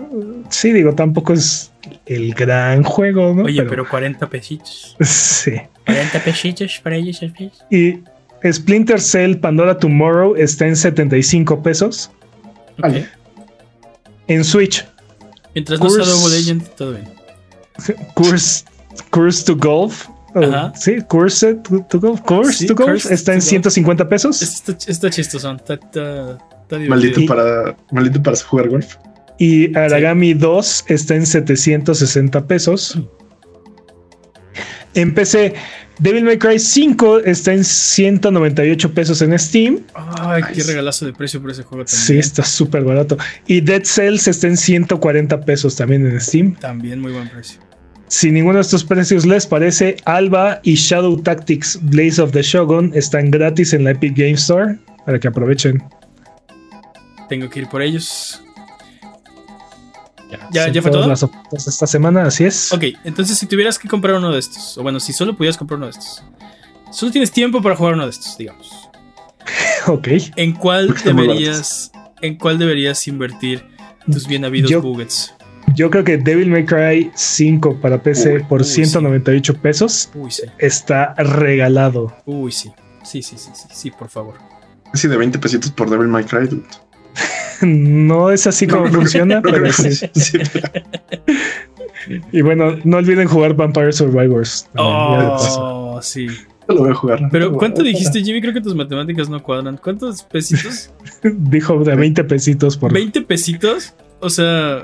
Sí, digo, tampoco es el gran juego, ¿no? Oye, pero, 40 pesitos. Sí. 40 pesitos para ellos. ¿sabes? Y Splinter Cell Pandora Tomorrow está en 75 pesos. Ok. Vale. En Switch, Mientras no sea Double Agent, todo bien. Curse, Curse to Golf. O- Ajá. Sí, Curse to, to Golf. Curse Sí, to Golf Curse está to en Golf. 150 pesos. Está, está chistoso. Está, está, está divertido. Maldito para, maldito para jugar golf. Y Aragami 2 está en 760 pesos. En PC, Devil May Cry 5 está en 198 pesos en Steam. Ay, qué regalazo de precio por ese juego también. Sí, está súper barato. Y Dead Cells está en 140 pesos también en Steam. También muy buen precio. Si ninguno de estos precios les parece, Alba y Shadow Tactics Blaze of the Shogun están gratis en la Epic Game Store para que aprovechen. Tengo que ir por ellos. ¿Ya, ya fue todo? las ofertas esta semana, así es. Ok, entonces si tuvieras que comprar uno de estos, o bueno, si solo pudieras comprar uno de estos, solo tienes tiempo para jugar uno de estos, digamos. Ok. ¿En cuál deberías, en cuál deberías invertir tus bien habidos Yo- buggets? Yo creo que Devil May Cry 5 para PC Uy, por uy, sí. 198 pesos Uy, sí. está regalado. Uy, sí. Sí, sí, sí, sí, sí, por favor. Así de 20 pesitos por Devil May Cry, dude. No es así como No, funciona, no, pero no, sí. sí, pero- Y bueno, no olviden jugar Vampire Survivors. Oh, sí. Lo voy a jugar. Pero ¿cuánto dijiste, Jimmy? Creo que tus matemáticas no cuadran. ¿Cuántos pesitos? Dijo de 20 pesitos por. ¿20 pesitos? O sea.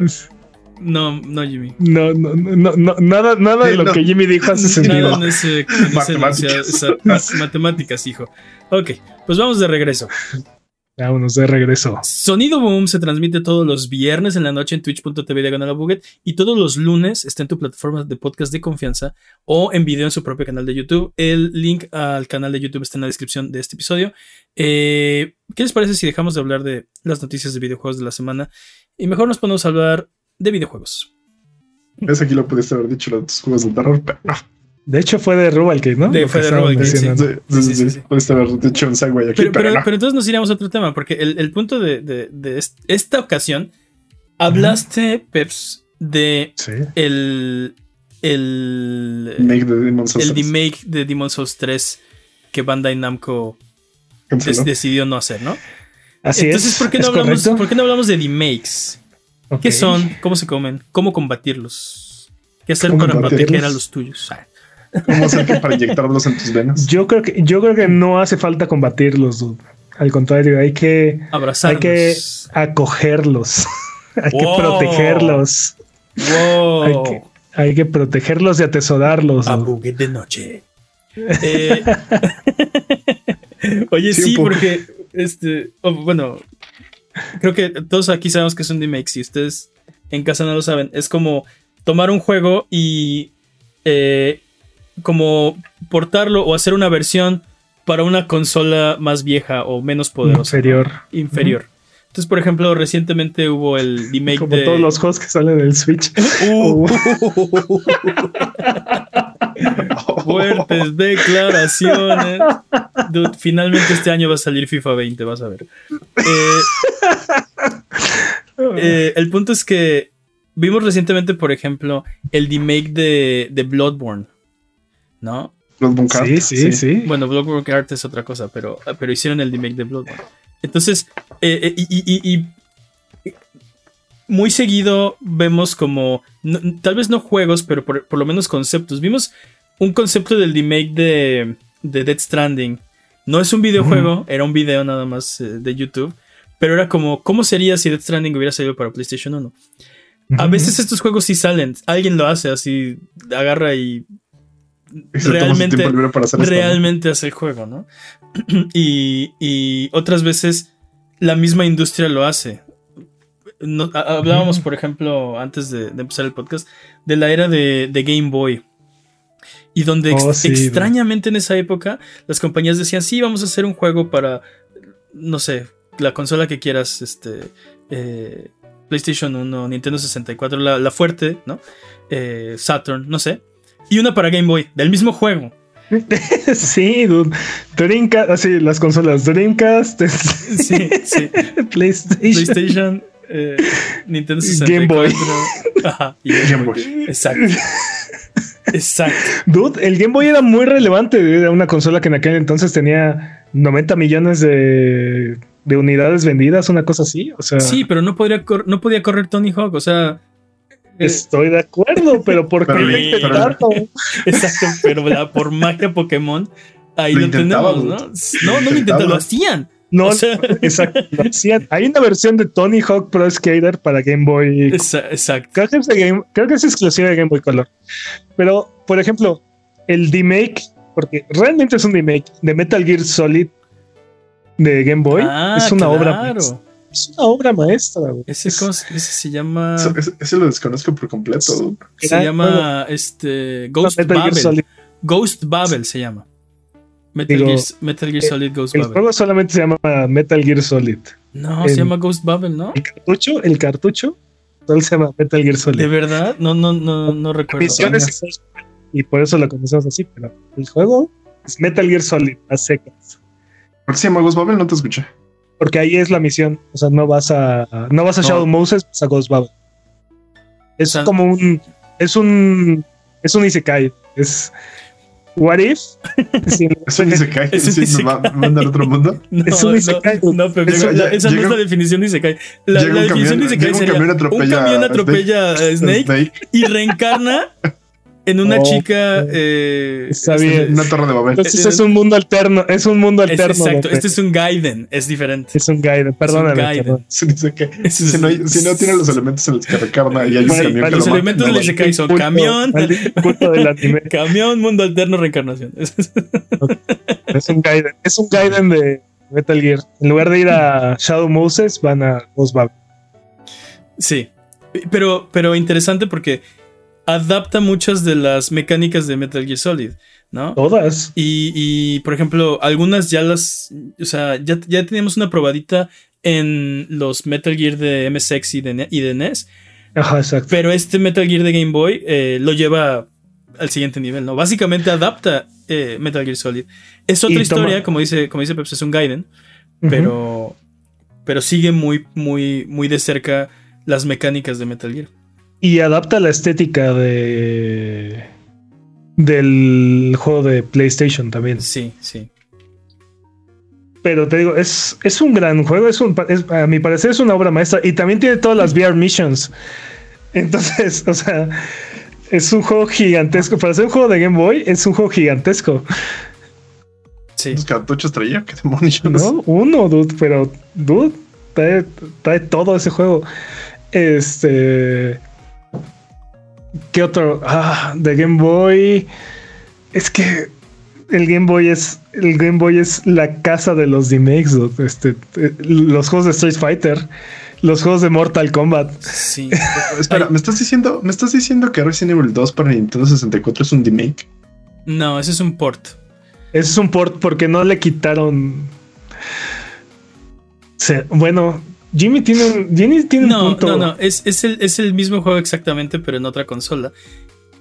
No, no, Jimmy. No, no, no, no nada, nada de lo no. que Jimmy dijo hace sentido. Nada en ese, en ese Matemáticas. enunciado. Esa- matemáticas, hijo. Ok, pues vamos de regreso. Vámonos de regreso. Sonido Boom se transmite todos los viernes en la noche en twitch.tv diagonal a Buget y todos los lunes está en tu plataforma de podcast de confianza o en video en su propio canal de YouTube. El link al canal de YouTube está en la descripción de este episodio. Eh, ¿Qué les parece si dejamos de hablar de las noticias de videojuegos de la semana y mejor nos ponemos a hablar de videojuegos? Es aquí lo pudiste haber dicho los juegos de terror, pero no. De hecho, fue de Rubalcade, ¿no? De- fue de estaban Rubalcade, sí. Sí, sí, Sí, sí, sí, sí. Pudiste haber dicho un segue aquí, Pero, pero, pero- no. pero entonces nos iríamos a otro tema, porque el, el punto de, de- de est- esta ocasión, hablaste, Peps, de Sí. el, el, Make Souls el 3. remake de Demon's Souls 3 que Bandai Namco des- decidió no hacer, ¿no? Así Entonces, es. ¿por, qué no ¿es hablamos, correcto? ¿por qué no hablamos de remakes? ¿Qué son? ¿Cómo se comen? ¿Cómo combatirlos? ¿Qué hacer ¿Cómo para combatirlos? proteger a los tuyos? Ah, ¿Cómo hacer que para inyectarlos en tus venas? Yo creo que, yo creo que no hace falta combatirlos, dude. Al contrario, hay que, hay abrazarlos. que acogerlos. hay que protegerlos. Wow. Hay que, hay que protegerlos y atesorarlos. A dude. De noche. Eh, Oye, Sí, porque este, oh, bueno, creo que todos aquí sabemos que es un remake. Si ustedes en casa no lo saben, es como tomar un juego y eh, como portarlo o hacer una versión para una consola más vieja o menos poderosa. Inferior. Inferior. Entonces, por ejemplo, recientemente hubo el remake Como de. todos los juegos que salen del Switch. Uh, Oh, Fuertes declaraciones. Dude, finalmente este año va a salir FIFA 20, vas a ver. Eh, eh, el punto es que vimos recientemente, por ejemplo, el remake de, de Bloodborne. ¿No? Bloodborne Card, sí, sí, sí. Bueno, Bloodborne Art es otra cosa, pero, pero hicieron el remake de Bloodborne. Entonces, eh, eh, y, y- y- y muy seguido vemos como, no- tal vez no juegos, pero por, por lo menos conceptos. Vimos un concepto del remake de, de Dead Stranding. No es un videojuego, era un video nada más eh, de YouTube. Pero era como, ¿cómo sería si Dead Stranding hubiera salido para PlayStation 1? A veces estos juegos sí salen. Alguien lo hace así, agarra y realmente, para hacer esto, ¿no? realmente hace el juego, ¿no? y, y otras veces la misma industria lo hace. No- hablábamos, por ejemplo, antes de, de empezar el podcast, de la era de, de Game Boy. Y donde ex- Oh, sí, extrañamente en esa época las compañías decían, sí, vamos a hacer un juego para, no sé, la consola que quieras, este, eh, PlayStation 1, Nintendo 64, la, la fuerte, ¿no? Eh, Saturn, no sé. Y una para Game Boy, del mismo juego. sí, dude. Dreamcast, así las consolas Dreamcast, Sí, sí. PlayStation. PlayStation, eh, Nintendo 64. Game Boy. Ajá, y Game Boy. Exacto. Exacto. Dude, el Game Boy era muy relevante. Era una consola que en aquel entonces tenía 90 millones de, de unidades vendidas, una cosa así. O sea, Sí, pero no, podría cor- no podía correr Tony Hawk, o sea. eh, estoy de acuerdo, pero ¿por qué Pero- lo intentaron? Exacto, pero la- por magia Pokémon, ahí Lo lo, tenemos, ¿no? No, no lo intentaban. lo hacían. No, O sea- exacto. Hay una versión de Tony Hawk Pro Skater para Game Boy. Exacto. Creo que, es de Game- creo que es exclusiva de Game Boy Color. Pero, por ejemplo, el remake, porque realmente es un remake de Metal Gear Solid de Game Boy, Ah, es una obra claro. maestra. Es una obra maestra. güey. Ese, Es- ¿cómo se- ese se llama. Ese- ese lo desconozco por completo. Se llama este Ghost Babel. Ghost Babel se llama. Metal, Digo, Gear, Metal Gear eh, Solid Ghost El Babel. juego solamente se llama Metal Gear Solid. No, se llama Ghost Babel, ¿no? El cartucho, el cartucho, solo se llama Metal Gear Solid. ¿De verdad? No, no, no, no recuerdo. Misiones y por eso lo conocemos así, pero el juego es Metal Gear Solid a secas. ¿Por qué se llama Ghost Babel? No te escuché. Porque ahí es la misión. O sea, no vas a. No vas a No. Shadow Moses, vas a Ghost Babel. Es O sea- como un. Es un. Es un Isekai. Es. What if? Sí, eso ni se cae. Eso Sí, ni se nos va a mandar a otro mundo. No, Eso ni se no, cae. no, Pepe, Eso la- esa no llega es la un- definición de Isekai. La, la un definición camión- de Isekai llega un sería camión un atropella camión a atropella a Snake, Snake. y reencarna en una Oh, chica. eh, Está este, bien. Una torre de Babel. Entonces es un mundo alterno, es un mundo es- alterno. exacto, este es un Gaiden, es diferente. Es un perdóname. Gaiden. perdón. Sí, dice que Es- si, no, si no tiene los elementos en los que recarga y hay un Vale, camión vale, que los lo elementos vale. Isekai son Culto- camión, del anime. camión, mundo alterno, reencarnación. Es un Gaiden, es un Gaiden de Metal Gear. En lugar de ir a Shadow Moses, van a Osbab. Sí, pero, pero interesante porque adapta muchas de las mecánicas de Metal Gear Solid, ¿no? Todas. Y, y, por ejemplo, algunas ya las. O sea, ya, ya teníamos una probadita en los Metal Gear de MSX y de, Ne- y de NES. Ajá, exacto. Pero este Metal Gear de Game Boy eh, lo lleva al siguiente nivel, ¿no? Básicamente adapta eh, Metal Gear Solid. Es otra Y historia, toma- como dice, como dice Peps, es un Gaiden, pero, pero sigue muy, muy, muy de cerca las mecánicas de Metal Gear. Y adapta la estética de del juego de PlayStation también. Sí, sí. Pero te digo, es, es un gran juego, es un, es- a mi parecer es una obra maestra y también tiene todas las VR missions. Entonces, o sea, es un juego gigantesco. Para ser un juego de Game Boy, es un juego gigantesco. Sí. Los cartuchos traía, qué demonios. ¿No? Uno, dude, pero dude, trae, trae todo ese juego. Este. ¿Qué otro? Ah, de Game Boy. Es que el Game Boy es. El Game Boy es la casa de los remakes. Este, eh, los juegos de Street Fighter. Los juegos de Mortal Kombat. Sí. Espera, Ay. ¿me estás diciendo, me estás diciendo que Resident Evil 2 para Nintendo 64 es un remake? No, ese es un port. Ese es un port porque no le quitaron. Se- bueno, Jimmy tiene un, Jimmy tiene un No, punto. no, no. Es, es, el, es el mismo juego exactamente, pero en otra consola.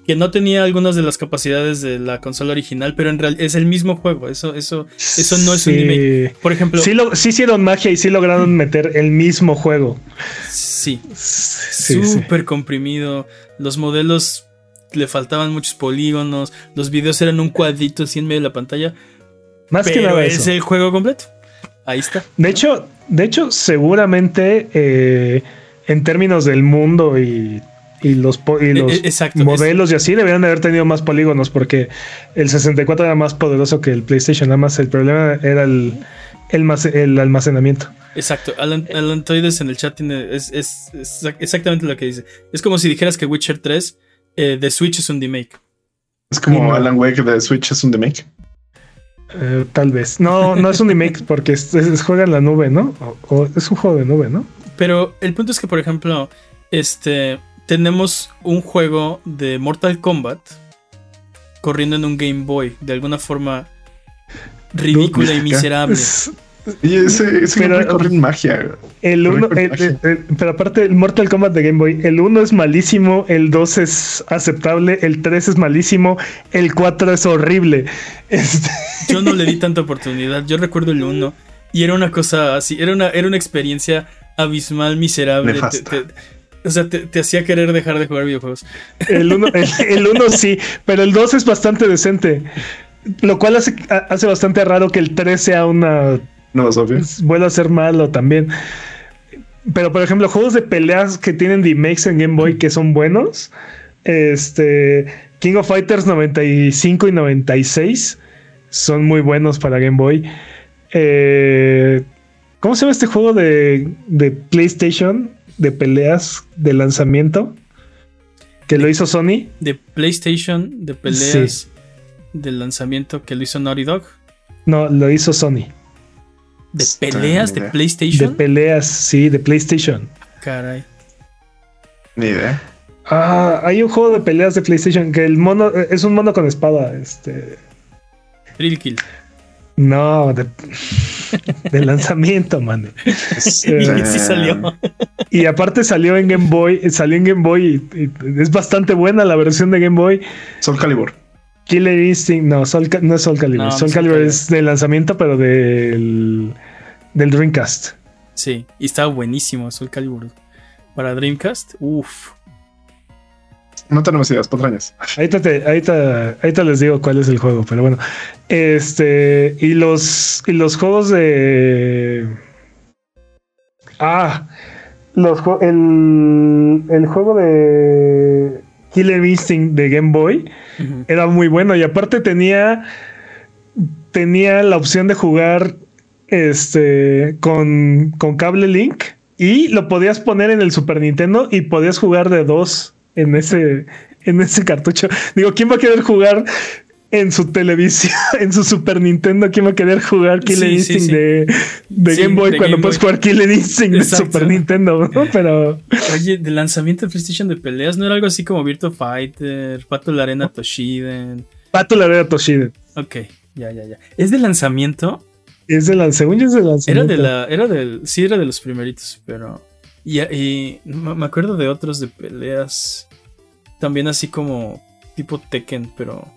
Que no tenía algunas de las capacidades de la consola original, pero en realidad es el mismo juego. Eso, eso, eso no es un remake. Por ejemplo, Sí, lo- sí hicieron magia y sí lograron meter el mismo juego. sí. Súper comprimido. Los modelos le faltaban muchos polígonos. Los videos eran un cuadrito así en medio de la pantalla. Más que nada es eso. el juego completo. Ahí está. De hecho, de hecho, seguramente eh, en términos del mundo y, y los, po- y los E- e- exacto, modelos y así deberían de haber tenido más polígonos porque el 64 era más poderoso que el PlayStation. Nada más el problema era el, el, mas- el almacenamiento. Exacto. Alan, Alan Toides en el chat tiene. Es, es- es exactamente lo que dice. Es como si dijeras que Witcher 3 eh, de Switch es un remake. Es como no. Alan Wake de Switch es un remake. Eh, tal vez. No, no es un remake porque es, es- juega en la nube, ¿no? O, o es un juego de nube, ¿no? Pero el punto es que, por ejemplo, este. Tenemos un juego de Mortal Kombat corriendo en un Game Boy. De alguna forma ridícula y miserable. Y ese, ese Pero- Game Boy corre en magia. El uno, el- magia. el- el- pero aparte el Mortal Kombat de Game Boy, el 1 es malísimo, el 2 es aceptable, el 3 es malísimo, el 4 es horrible. Este, Yo no le di tanta oportunidad. Yo recuerdo el 1 y era una cosa así. Era una, era una experiencia abismal, miserable. Te- Nefasta. te- o sea, te, te hacía querer dejar de jugar videojuegos. el 1 el, el uno sí, pero el 2 es bastante decente. Lo cual hace, ha- hace bastante raro que el 3 sea una No, es obvio. pues, vuelve a ser malo también. Pero por ejemplo, juegos de peleas que tienen remakes en Game Boy que son buenos. Este King of Fighters 95 y 96 son muy buenos para Game Boy. Eh, ¿Cómo se llama este juego de, de PlayStation de peleas de lanzamiento? Que lo hizo Sony. De PlayStation, de peleas, del lanzamiento que lo hizo Naughty Dog. No, lo hizo Sony. De peleas de bien. De PlayStation. peleas, sí, de PlayStation. Caray. Ni idea. Ah, hay un juego de peleas de PlayStation que el mono eh, es un mono con espada. Este. Thrill Kill. No, de, de lanzamiento, man. Es- Eh, Y sí salió. Y aparte salió en Game Boy, salió en Game Boy y, y es bastante buena la versión de Game Boy. Soul Calibur. Killer Instinct, no, Soul no es Soul Calibur. No, Soul Soul Calibur Calibur. es de lanzamiento, pero del, del Dreamcast. Sí, y estaba buenísimo Soul Calibur. Para Dreamcast, uff. No tenemos ideas, patrañas. Ahorita, te, ahorita, ahorita les digo cuál es el juego, pero bueno. Este, y los, y los juegos de. Ah, los, el, el juego de Killer Instinct de Game Boy era muy bueno y aparte tenía tenía la opción de jugar este con, con cable link y lo podías poner en el Super Nintendo y podías jugar de dos en ese en ese cartucho. Digo, ¿quién va a querer jugar en su televisión, en su Super Nintendo? ¿Quién va a querer jugar Killer Sí, Instinct sí. de, de Game Boy de cuando Game puedes Boy. jugar Killer Instinct de. Super Nintendo? ¿no? Pero Oye, del lanzamiento de PlayStation de peleas, ¿no era algo así como Virtua Fighter, Battle Arena Toshiden? Battle Arena Toshiden Ok, ya, ya, ya. ¿Es de lanzamiento? Es de la según yo es de Era de la, era del, sí, era de los primeritos, pero. Y, y me acuerdo de otros de peleas. También así como tipo Tekken, pero.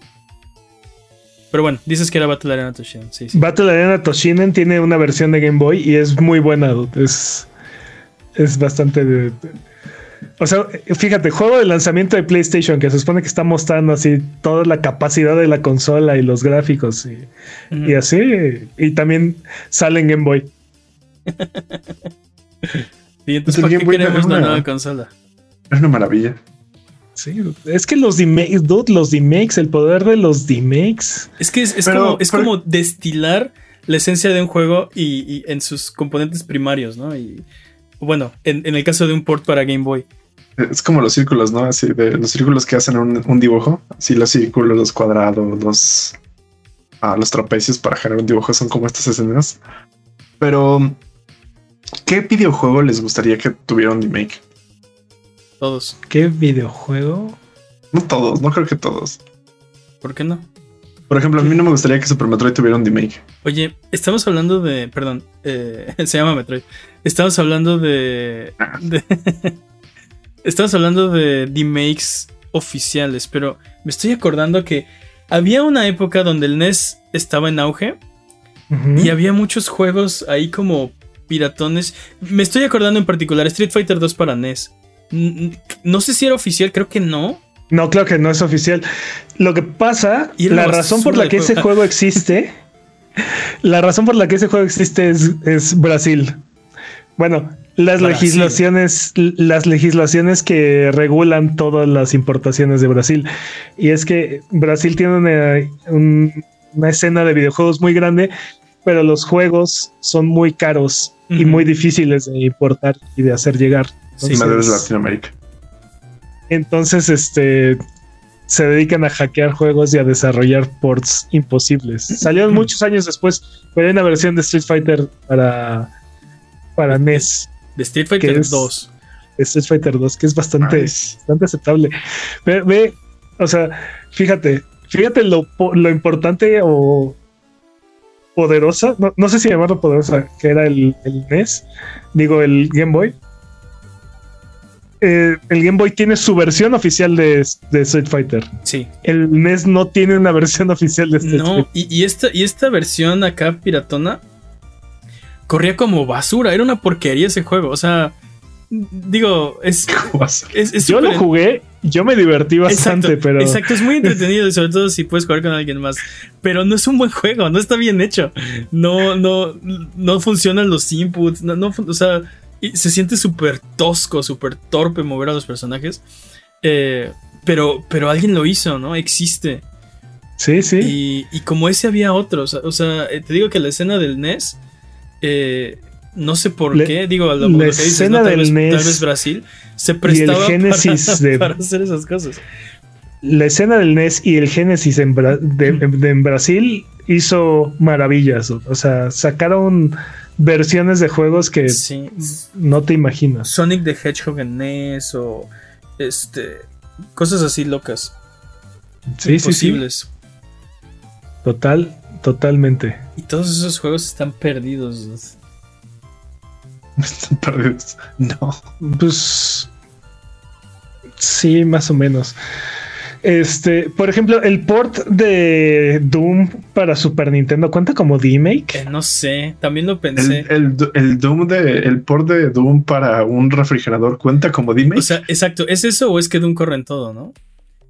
Pero bueno, dices que era Battle Arena Toshiden, sí, sí. Battle Arena Toshinen tiene una versión de Game Boy y es muy buena. Es, es bastante. de- o sea, fíjate, juego de lanzamiento de PlayStation que se supone que está mostrando así toda la capacidad de la consola y los gráficos y, así. Y también sale en Game Boy. Y entonces, El ¿para Game qué queremos una una- nueva consola? Es una maravilla. Sí, es que los remakes, dude, los remakes, el poder de los remakes. Es que es, es Pero- como, es pero- como destilar la esencia de un juego y, y en sus componentes primarios, ¿no? Y bueno, en, en el caso de un port para Game Boy. Es como los círculos, ¿no? Así de los círculos que hacen un, un dibujo. Así los círculos, los cuadrados, los, ah, los trapecios para generar un dibujo son como estas escenas. Pero, ¿qué videojuego les gustaría que tuviera un remake? Todos. ¿Qué videojuego? No todos, no creo que todos. ¿Por qué no? Por ejemplo, a mí no me gustaría que Super Metroid tuviera un remake. Oye, estamos hablando de. Perdón, eh, se llama Metroid. Estamos hablando de. de- estamos hablando de remakes oficiales, pero me estoy acordando que había una época donde el NES estaba en auge y había muchos juegos ahí como piratones. Me estoy acordando en particular Street Fighter 2 para NES. No sé si era oficial, creo que no. No, claro que no es oficial. Lo que pasa, Y la razón por la que ese juego. existe, la razón por la que ese juego existe es, es Brasil. Bueno, las Brasil. legislaciones, las legislaciones que regulan todas las importaciones de Brasil. Y es que Brasil tiene una, un- una escena de videojuegos muy grande, pero los juegos son muy caros y muy difíciles de importar y de hacer llegar. Sí, Y madres de Entonces- Latinoamérica. Entonces, este se dedican a hackear juegos y a desarrollar ports imposibles. Salieron muchos años después, pero hay una versión de Street Fighter para, para NES, De Street Fighter ¿Qué es? 2. de Street Fighter 2, que es bastante, Nice. bastante aceptable. Ve, ve, o sea, fíjate, fíjate lo, lo importante o poderosa, no, no sé si llamarlo poderosa, que era el, el NES, digo el Game Boy. Eh, el Game Boy tiene su versión oficial de, de Street Fighter. Sí. El NES no tiene una versión oficial de Street No, Fighter. y, y esta, y esta versión acá piratona corría como basura. Era una porquería ese juego. O sea, digo, es. es, es Yo lo jugué, yo me divertí bastante, exacto, pero Exacto, es muy entretenido, y sobre todo si puedes jugar con alguien más. Pero no es un buen juego, no está bien hecho. No, no, no funcionan los inputs. No, no o sea, y se siente súper tosco, súper torpe mover a los personajes. Eh, pero, pero alguien lo hizo, ¿no? Existe. sí, sí. Y, y como ese había otros. O sea, eh, te digo que la escena del NES. eh, no sé por Le- qué. Digo, lo, la lo que dices, escena ¿no? tal, del vez, NES tal vez Brasil se prestaba Génesis para, de- para hacer esas cosas. La escena del NES y el Genesis en, Bra- de- de- en Brasil hizo maravillas. O sea, sacaron versiones de juegos que Sí. no te imaginas. Sonic the Hedgehog en NES o este cosas así locas. Sí, sí, sí. imposibles. Total, totalmente. Y todos esos juegos están perdidos. Están perdidos. No. Pues sí, más o menos. Este, por ejemplo, el port de Doom para Super Nintendo cuenta como remake. Eh, no sé, también lo pensé. El, el, el, Doom de el port de Doom para un refrigerador cuenta como remake. O sea, exacto, ¿es eso o es que Doom corre en todo, no?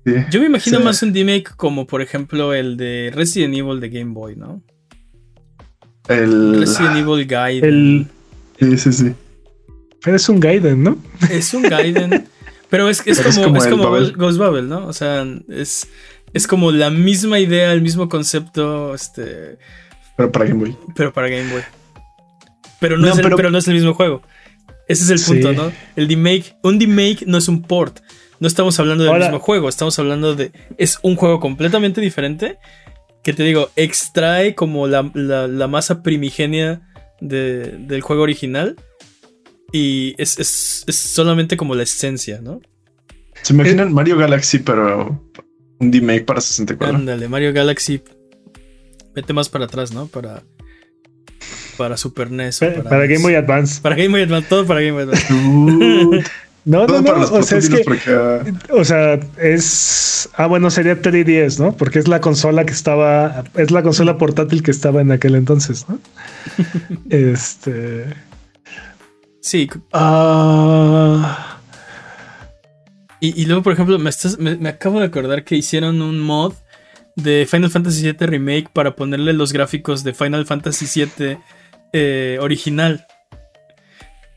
Sí, Yo me imagino sí. más un remake como por ejemplo el de Resident Evil de Game Boy, ¿no? El, Resident Evil Guide. El, sí, sí, sí. pero es un Gaiden, ¿no? Es un Gaiden. pero es, es Pero es como, como es como. Ghost- Babel, ¿no? O sea, es, es como la misma idea, el mismo concepto, este, Pero para Game Boy. pero para Game Boy. Pero no, No, es, el, pero- pero no es el mismo juego. Ese es el Sí. punto, ¿no? El remake, un remake no es un port. No estamos hablando del Ahora- mismo juego, estamos hablando de. Es un juego completamente diferente. Que te digo, extrae como la, la- la masa primigenia de- del juego original. Y es, es- es solamente como la esencia, ¿no? ¿Se imaginan Mario Galaxy, pero un remake para 64? Ándale, Mario Galaxy. Vete más para atrás, ¿no? Para. Para Super NES. Para, para Game. Boy Advance. Para Game Boy Advance, todo para Game Boy Advance. No, no, no. O sea, es que, porque ah, o sea, es. Ah, bueno, sería 3DS, ¿no? Porque es la consola que estaba. Es la consola portátil que estaba en aquel entonces, ¿no? este. Sí, Ah. Y, y luego, por ejemplo, me, estás- me, me acabo de acordar que hicieron un mod de Final Fantasy VII Remake para ponerle los gráficos de Final Fantasy VII eh, original.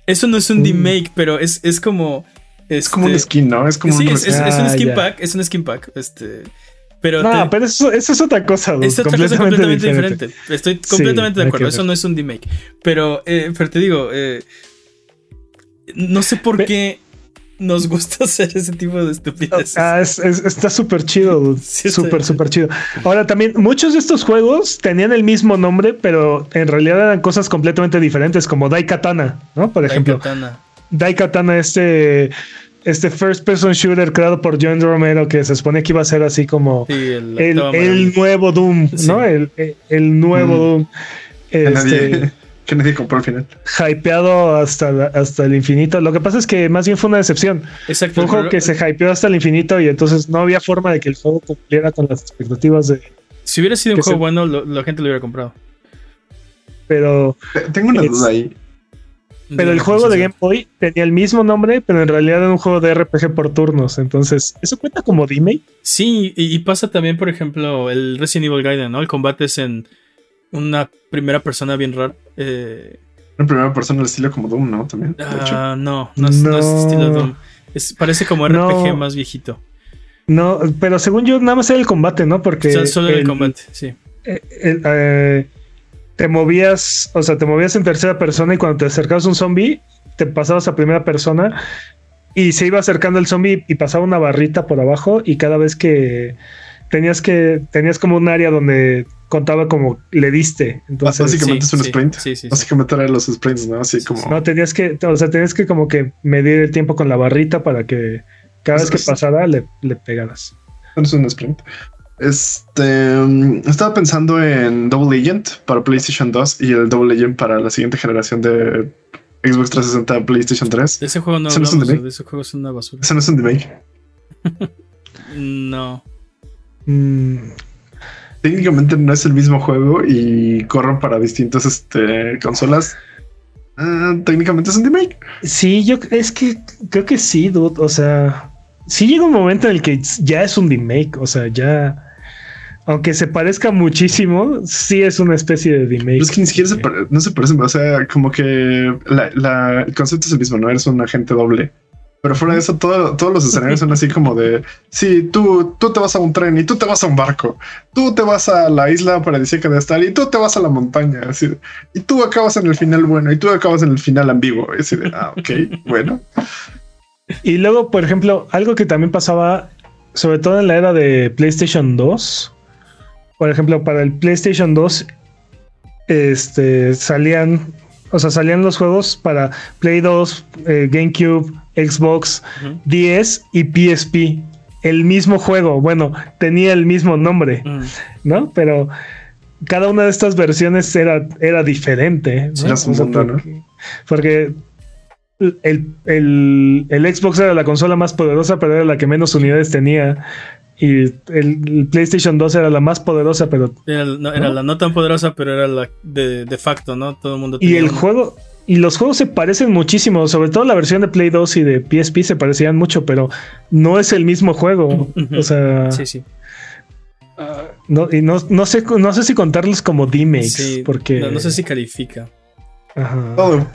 Eso no es un Mm. remake, pero es, es como. es como un skin, ¿no? Es como sí, un es, es- es un Ah, skin pack. Es un skin pack. Este. Pero. No, te- pero eso, eso es otra cosa. dude, es otra cosa completamente diferente. Estoy completamente de acuerdo. Eso no es un remake. Pero, eh, pero te digo, eh, no sé por qué nos gusta hacer ese tipo de estupideces. Ah, es- es- está súper chido. Sí, súper, súper chido. Ahora también, muchos de estos juegos tenían el mismo nombre, pero en realidad eran cosas completamente diferentes, como Daikatana, ¿no? Por ejemplo, Daikatana. Daikatana, este, este first person shooter creado por John Romero, que se supone que iba a ser así como Sí, el, nuevo Doom, Sí. ¿no? El, el- el nuevo Mm. Doom. Este, que nadie compró al final. hypeado hasta, la- hasta el infinito. Lo que pasa es que más bien fue una decepción. Exacto. Fue un juego que se hypeó hasta el infinito y entonces no había forma de que el juego cumpliera con las expectativas de. Si hubiera sido un juego se- bueno, lo- la gente lo hubiera comprado. Pero, Tengo una Es- duda ahí. pero el juego de Game Boy tenía el mismo nombre, pero en realidad era un juego de RPG por turnos. Entonces, ¿eso cuenta como remake? Sí, y, y pasa también, por ejemplo, el Resident Evil Gaiden, ¿no? El combate es en una primera persona bien rara. Eh, En primera persona el estilo como Doom, ¿no? También. ah, no, no es, no es No. estilo Doom. Es- parece como RPG No. más viejito. No, pero según yo, nada más era el combate, ¿no? Porque. O sea, solo el, el- combate, sí. eh, el, eh, te movías, o sea, te movías en tercera persona y cuando te acercabas a un zombie, te pasabas a primera persona y se iba acercando el zombie y pasaba una barrita por abajo y cada vez que tenías que tenías como un área donde contaba como le diste, entonces Básicamente es un sí, sprint. Sí, sí, sí. Básicamente era los sprints, ¿no? Así como. no tenías que, o sea, tenías que como que medir el tiempo con la barrita para que cada vez que pasara le, le pegaras. No es un sprint. Este. mm, Estaba pensando en Double Legend para PlayStation 2 y el Double Legend para la siguiente generación de Xbox 360 PlayStation 3. De ese juego no ¿Ese no es un hablamos, de ese juego es una basura. Ese no es un remake. No. Mm, Técnicamente no es el mismo juego y corren para distintas este, consolas. Ah, técnicamente es un remake. Sí, yo es que creo que sí, dude. O sea, sí llega un momento en el que ya es un remake. O sea, ya. Aunque se parezca muchísimo, sí es una especie de remake. Pero es que ni siquiera se no se parecen. O sea, como que la- la- el concepto es el mismo, no eres un agente doble. Pero fuera de eso, todo- todos los escenarios son así como de: sí, tú, tú te vas a un tren y tú te vas a un barco. Tú te vas a la isla paradisíaca de Astal y tú te vas a la montaña. Y tú acabas en el final bueno y tú acabas en el final ambiguo. Así de, ah, ok, bueno. Y luego, por ejemplo, algo que también pasaba, sobre todo en la era de PlayStation 2. Por ejemplo, para el PlayStation 2, este salían, o sea, salían los juegos para Play 2, eh, GameCube, Xbox, Ujú. 10 y PSP. El mismo juego, bueno, tenía el mismo nombre. ¿no? Pero cada una de estas versiones era, era diferente. ¿no? Sí, era su O sea, mundo, ¿no? porque, el, el- el Xbox era la consola más poderosa, pero era la que menos unidades tenía. Y el, el PlayStation 2 era la más poderosa, pero. Era, no, era ¿No? la no tan poderosa, pero era la de, de facto, ¿no? Todo el mundo Y tenía el una. juego. Y los juegos se parecen muchísimo, sobre todo la versión de Play 2 y de PSP se parecían mucho, pero no es el mismo juego. O sea, Sí, sí. ah, no, y no, no sé, no sé si contarlos como D-Makes, Sí, porque. no, no sé si califica. Ajá. Todo,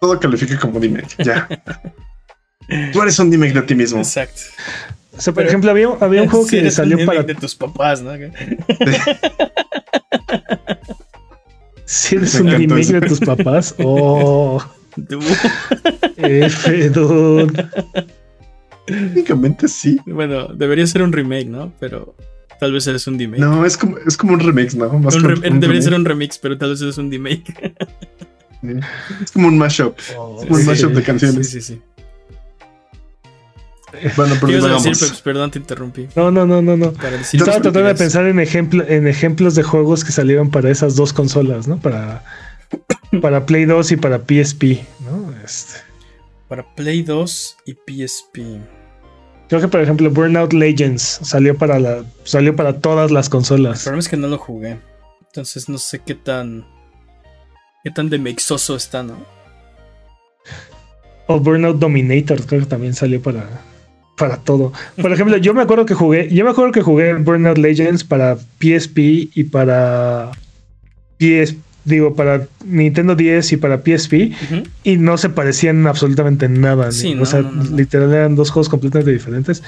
todo califica como remake. Ya. Tú eres un remake de ti mismo. Exacto. O sea, por Pero- ejemplo, había, había un juego Sí, que salió para. de tus papás, ¿no? Si eres un remake eso. de tus papás. Oh, Tú- F, dude. Técnicamente sí. Bueno, debería ser un remake, ¿no? Pero tal vez eres un remake. No, es como, es como un remix, ¿no? Más Un que re- un debería remake. ser un remix, pero tal vez eres un remake. Es como un mashup. Oh, Un sí. mashup de Sí, canciones. sí, sí. Bueno, pero. Perdón, te interrumpí. No, no, no, no, no. Para decir Estaba tratando de pensar en, ejemplo, en ejemplos de juegos que salieron para esas dos consolas, ¿no? Para, para Play 2 y para PSP, ¿no? Este, Para Play 2 y PSP. creo que, por ejemplo, Burnout Legends salió para, la, salió para todas las El consolas. problema es que no lo jugué. Entonces no sé qué tan. qué tan demexoso está, ¿no? O Burnout Dominator, creo que también salió para, para todo. Por ejemplo, yo me acuerdo que jugué, yo me acuerdo que jugué Burnout Legends para PSP y para PS, digo, para Nintendo 10 y para PSP. Y no se parecían absolutamente en nada. ni- Sí, o no, sea, no, literal eran dos juegos completamente diferentes.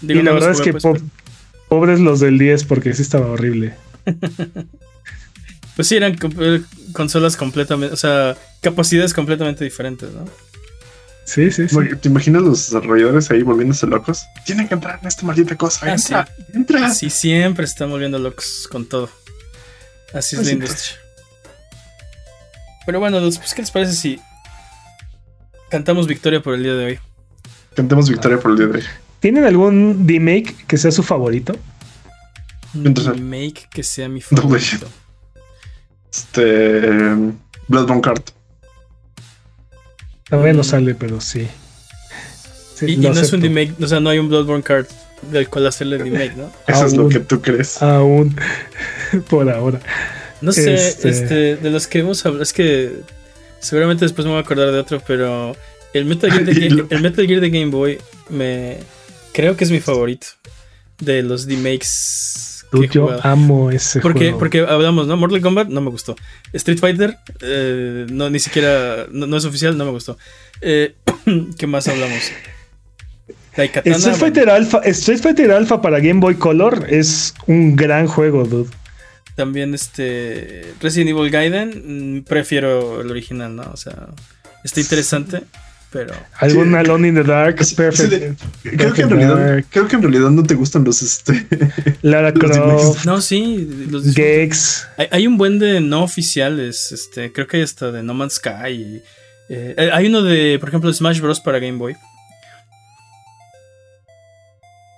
Digo, y la verdad es que pues, po- pobres los del 10 porque sí estaba horrible. Pues sí, eran eh, consolas completamente. O sea, capacidades completamente diferentes, ¿no? Sí, sí, sí. ¿Te imaginas los desarrolladores ahí volviéndose locos? Tienen que entrar en esta maldita cosa. Ah, Entra, entra. Sí, siempre están volviendo locos con todo. Así es Pues la industria. Pero bueno, pues, ¿qué les parece si cantamos victoria por el día de hoy? Cantemos victoria por el día de hoy. ¿Tienen algún remake que sea su favorito? Un remake que sea mi favorito. Este. Bloodborne Kart. Todavía no sale, pero sí. Sí, Y, no es un remake, o sea, no hay un Bloodborne card del cual hacerle remake, ¿no? Eso es lo que tú crees. Aún. Por ahora. No sé, Este- este, de los que hemos hablado, es que seguramente después me voy a acordar de otro, pero el Metal Gear de, Ga- el Metal Gear de Game Boy me creo que es mi favorito de los remakes Dude, yo amo ese Porque, juego. porque hablamos, ¿no? Mortal Kombat no me gustó. Street Fighter, eh, no, ni siquiera, no, no es oficial, no me gustó. Eh, ¿Qué más hablamos? Daikatana, Street bueno, Fighter Alpha, Street Fighter Alpha para Game Boy Color es un gran juego, dude. También este Resident Evil Gaiden, mm, prefiero el original, ¿no? O sea, está interesante, pero Algún Sí. Alone in the Dark, Sí, sí, perfect. de- Creo que, en realidad, Dark, creo que en realidad no te gustan los este. Lara Croft, no, sí, los. Gex. Hay, hay un buen de no oficiales, este, creo que hay hasta de No Man's Sky. y, eh, eh, hay uno de, por ejemplo, Smash Bros para Game Boy.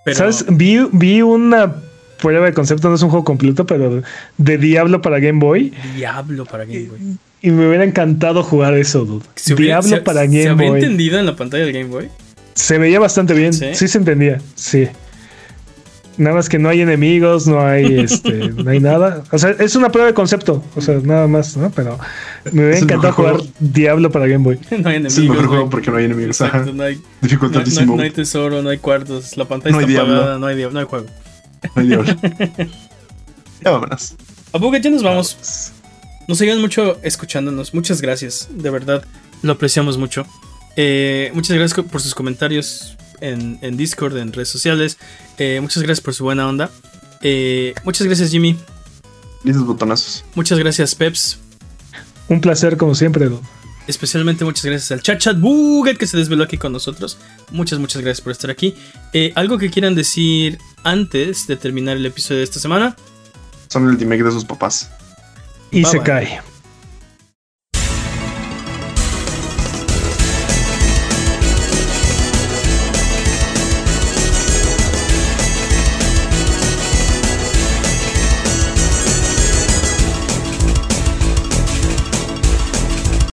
Pero, ¿Sabes? Vi, vi una prueba de concepto, no es un juego completo, pero de Diablo para Game Boy. Diablo para Game Boy. Y me hubiera encantado jugar eso, dude. ¿Se hubiera- Diablo se- para ¿Se Game habría Boy. entendido en la pantalla del Game Boy? Se veía bastante bien. ¿Sí? ¿Sí? se entendía. Sí. Nada más que no hay enemigos, no hay este, no hay nada. O sea, es una prueba de concepto. O sea, nada más, ¿no? Pero me hubiera encantado jugar juego. Diablo para Game Boy. no hay enemigos. Es el mejor juego porque no hay enemigos. Exacto, no hay, no, hay- Dificultadísimo. no hay tesoro, no hay cuartos, la pantalla No hay está diablo. apagada, no hay diablo, no hay juego. No hay diablo. ya vámonos. A Buget, ya nos vamos. Nos siguen mucho escuchándonos. Muchas gracias. De verdad, lo apreciamos mucho. Eh, muchas gracias por sus comentarios en, en Discord, en redes sociales. Eh, muchas gracias por su buena onda. Eh, muchas gracias, Jimmy. Dices botonazos. Muchas gracias, Peps. Un placer, como siempre. Especialmente muchas gracias al chat chat Buget que se desveló aquí con nosotros. Muchas, muchas gracias por estar aquí. Eh, ¿Algo que quieran decir antes de terminar el episodio de esta semana? Son el remake de sus papás. Y Bye, se bye. cae.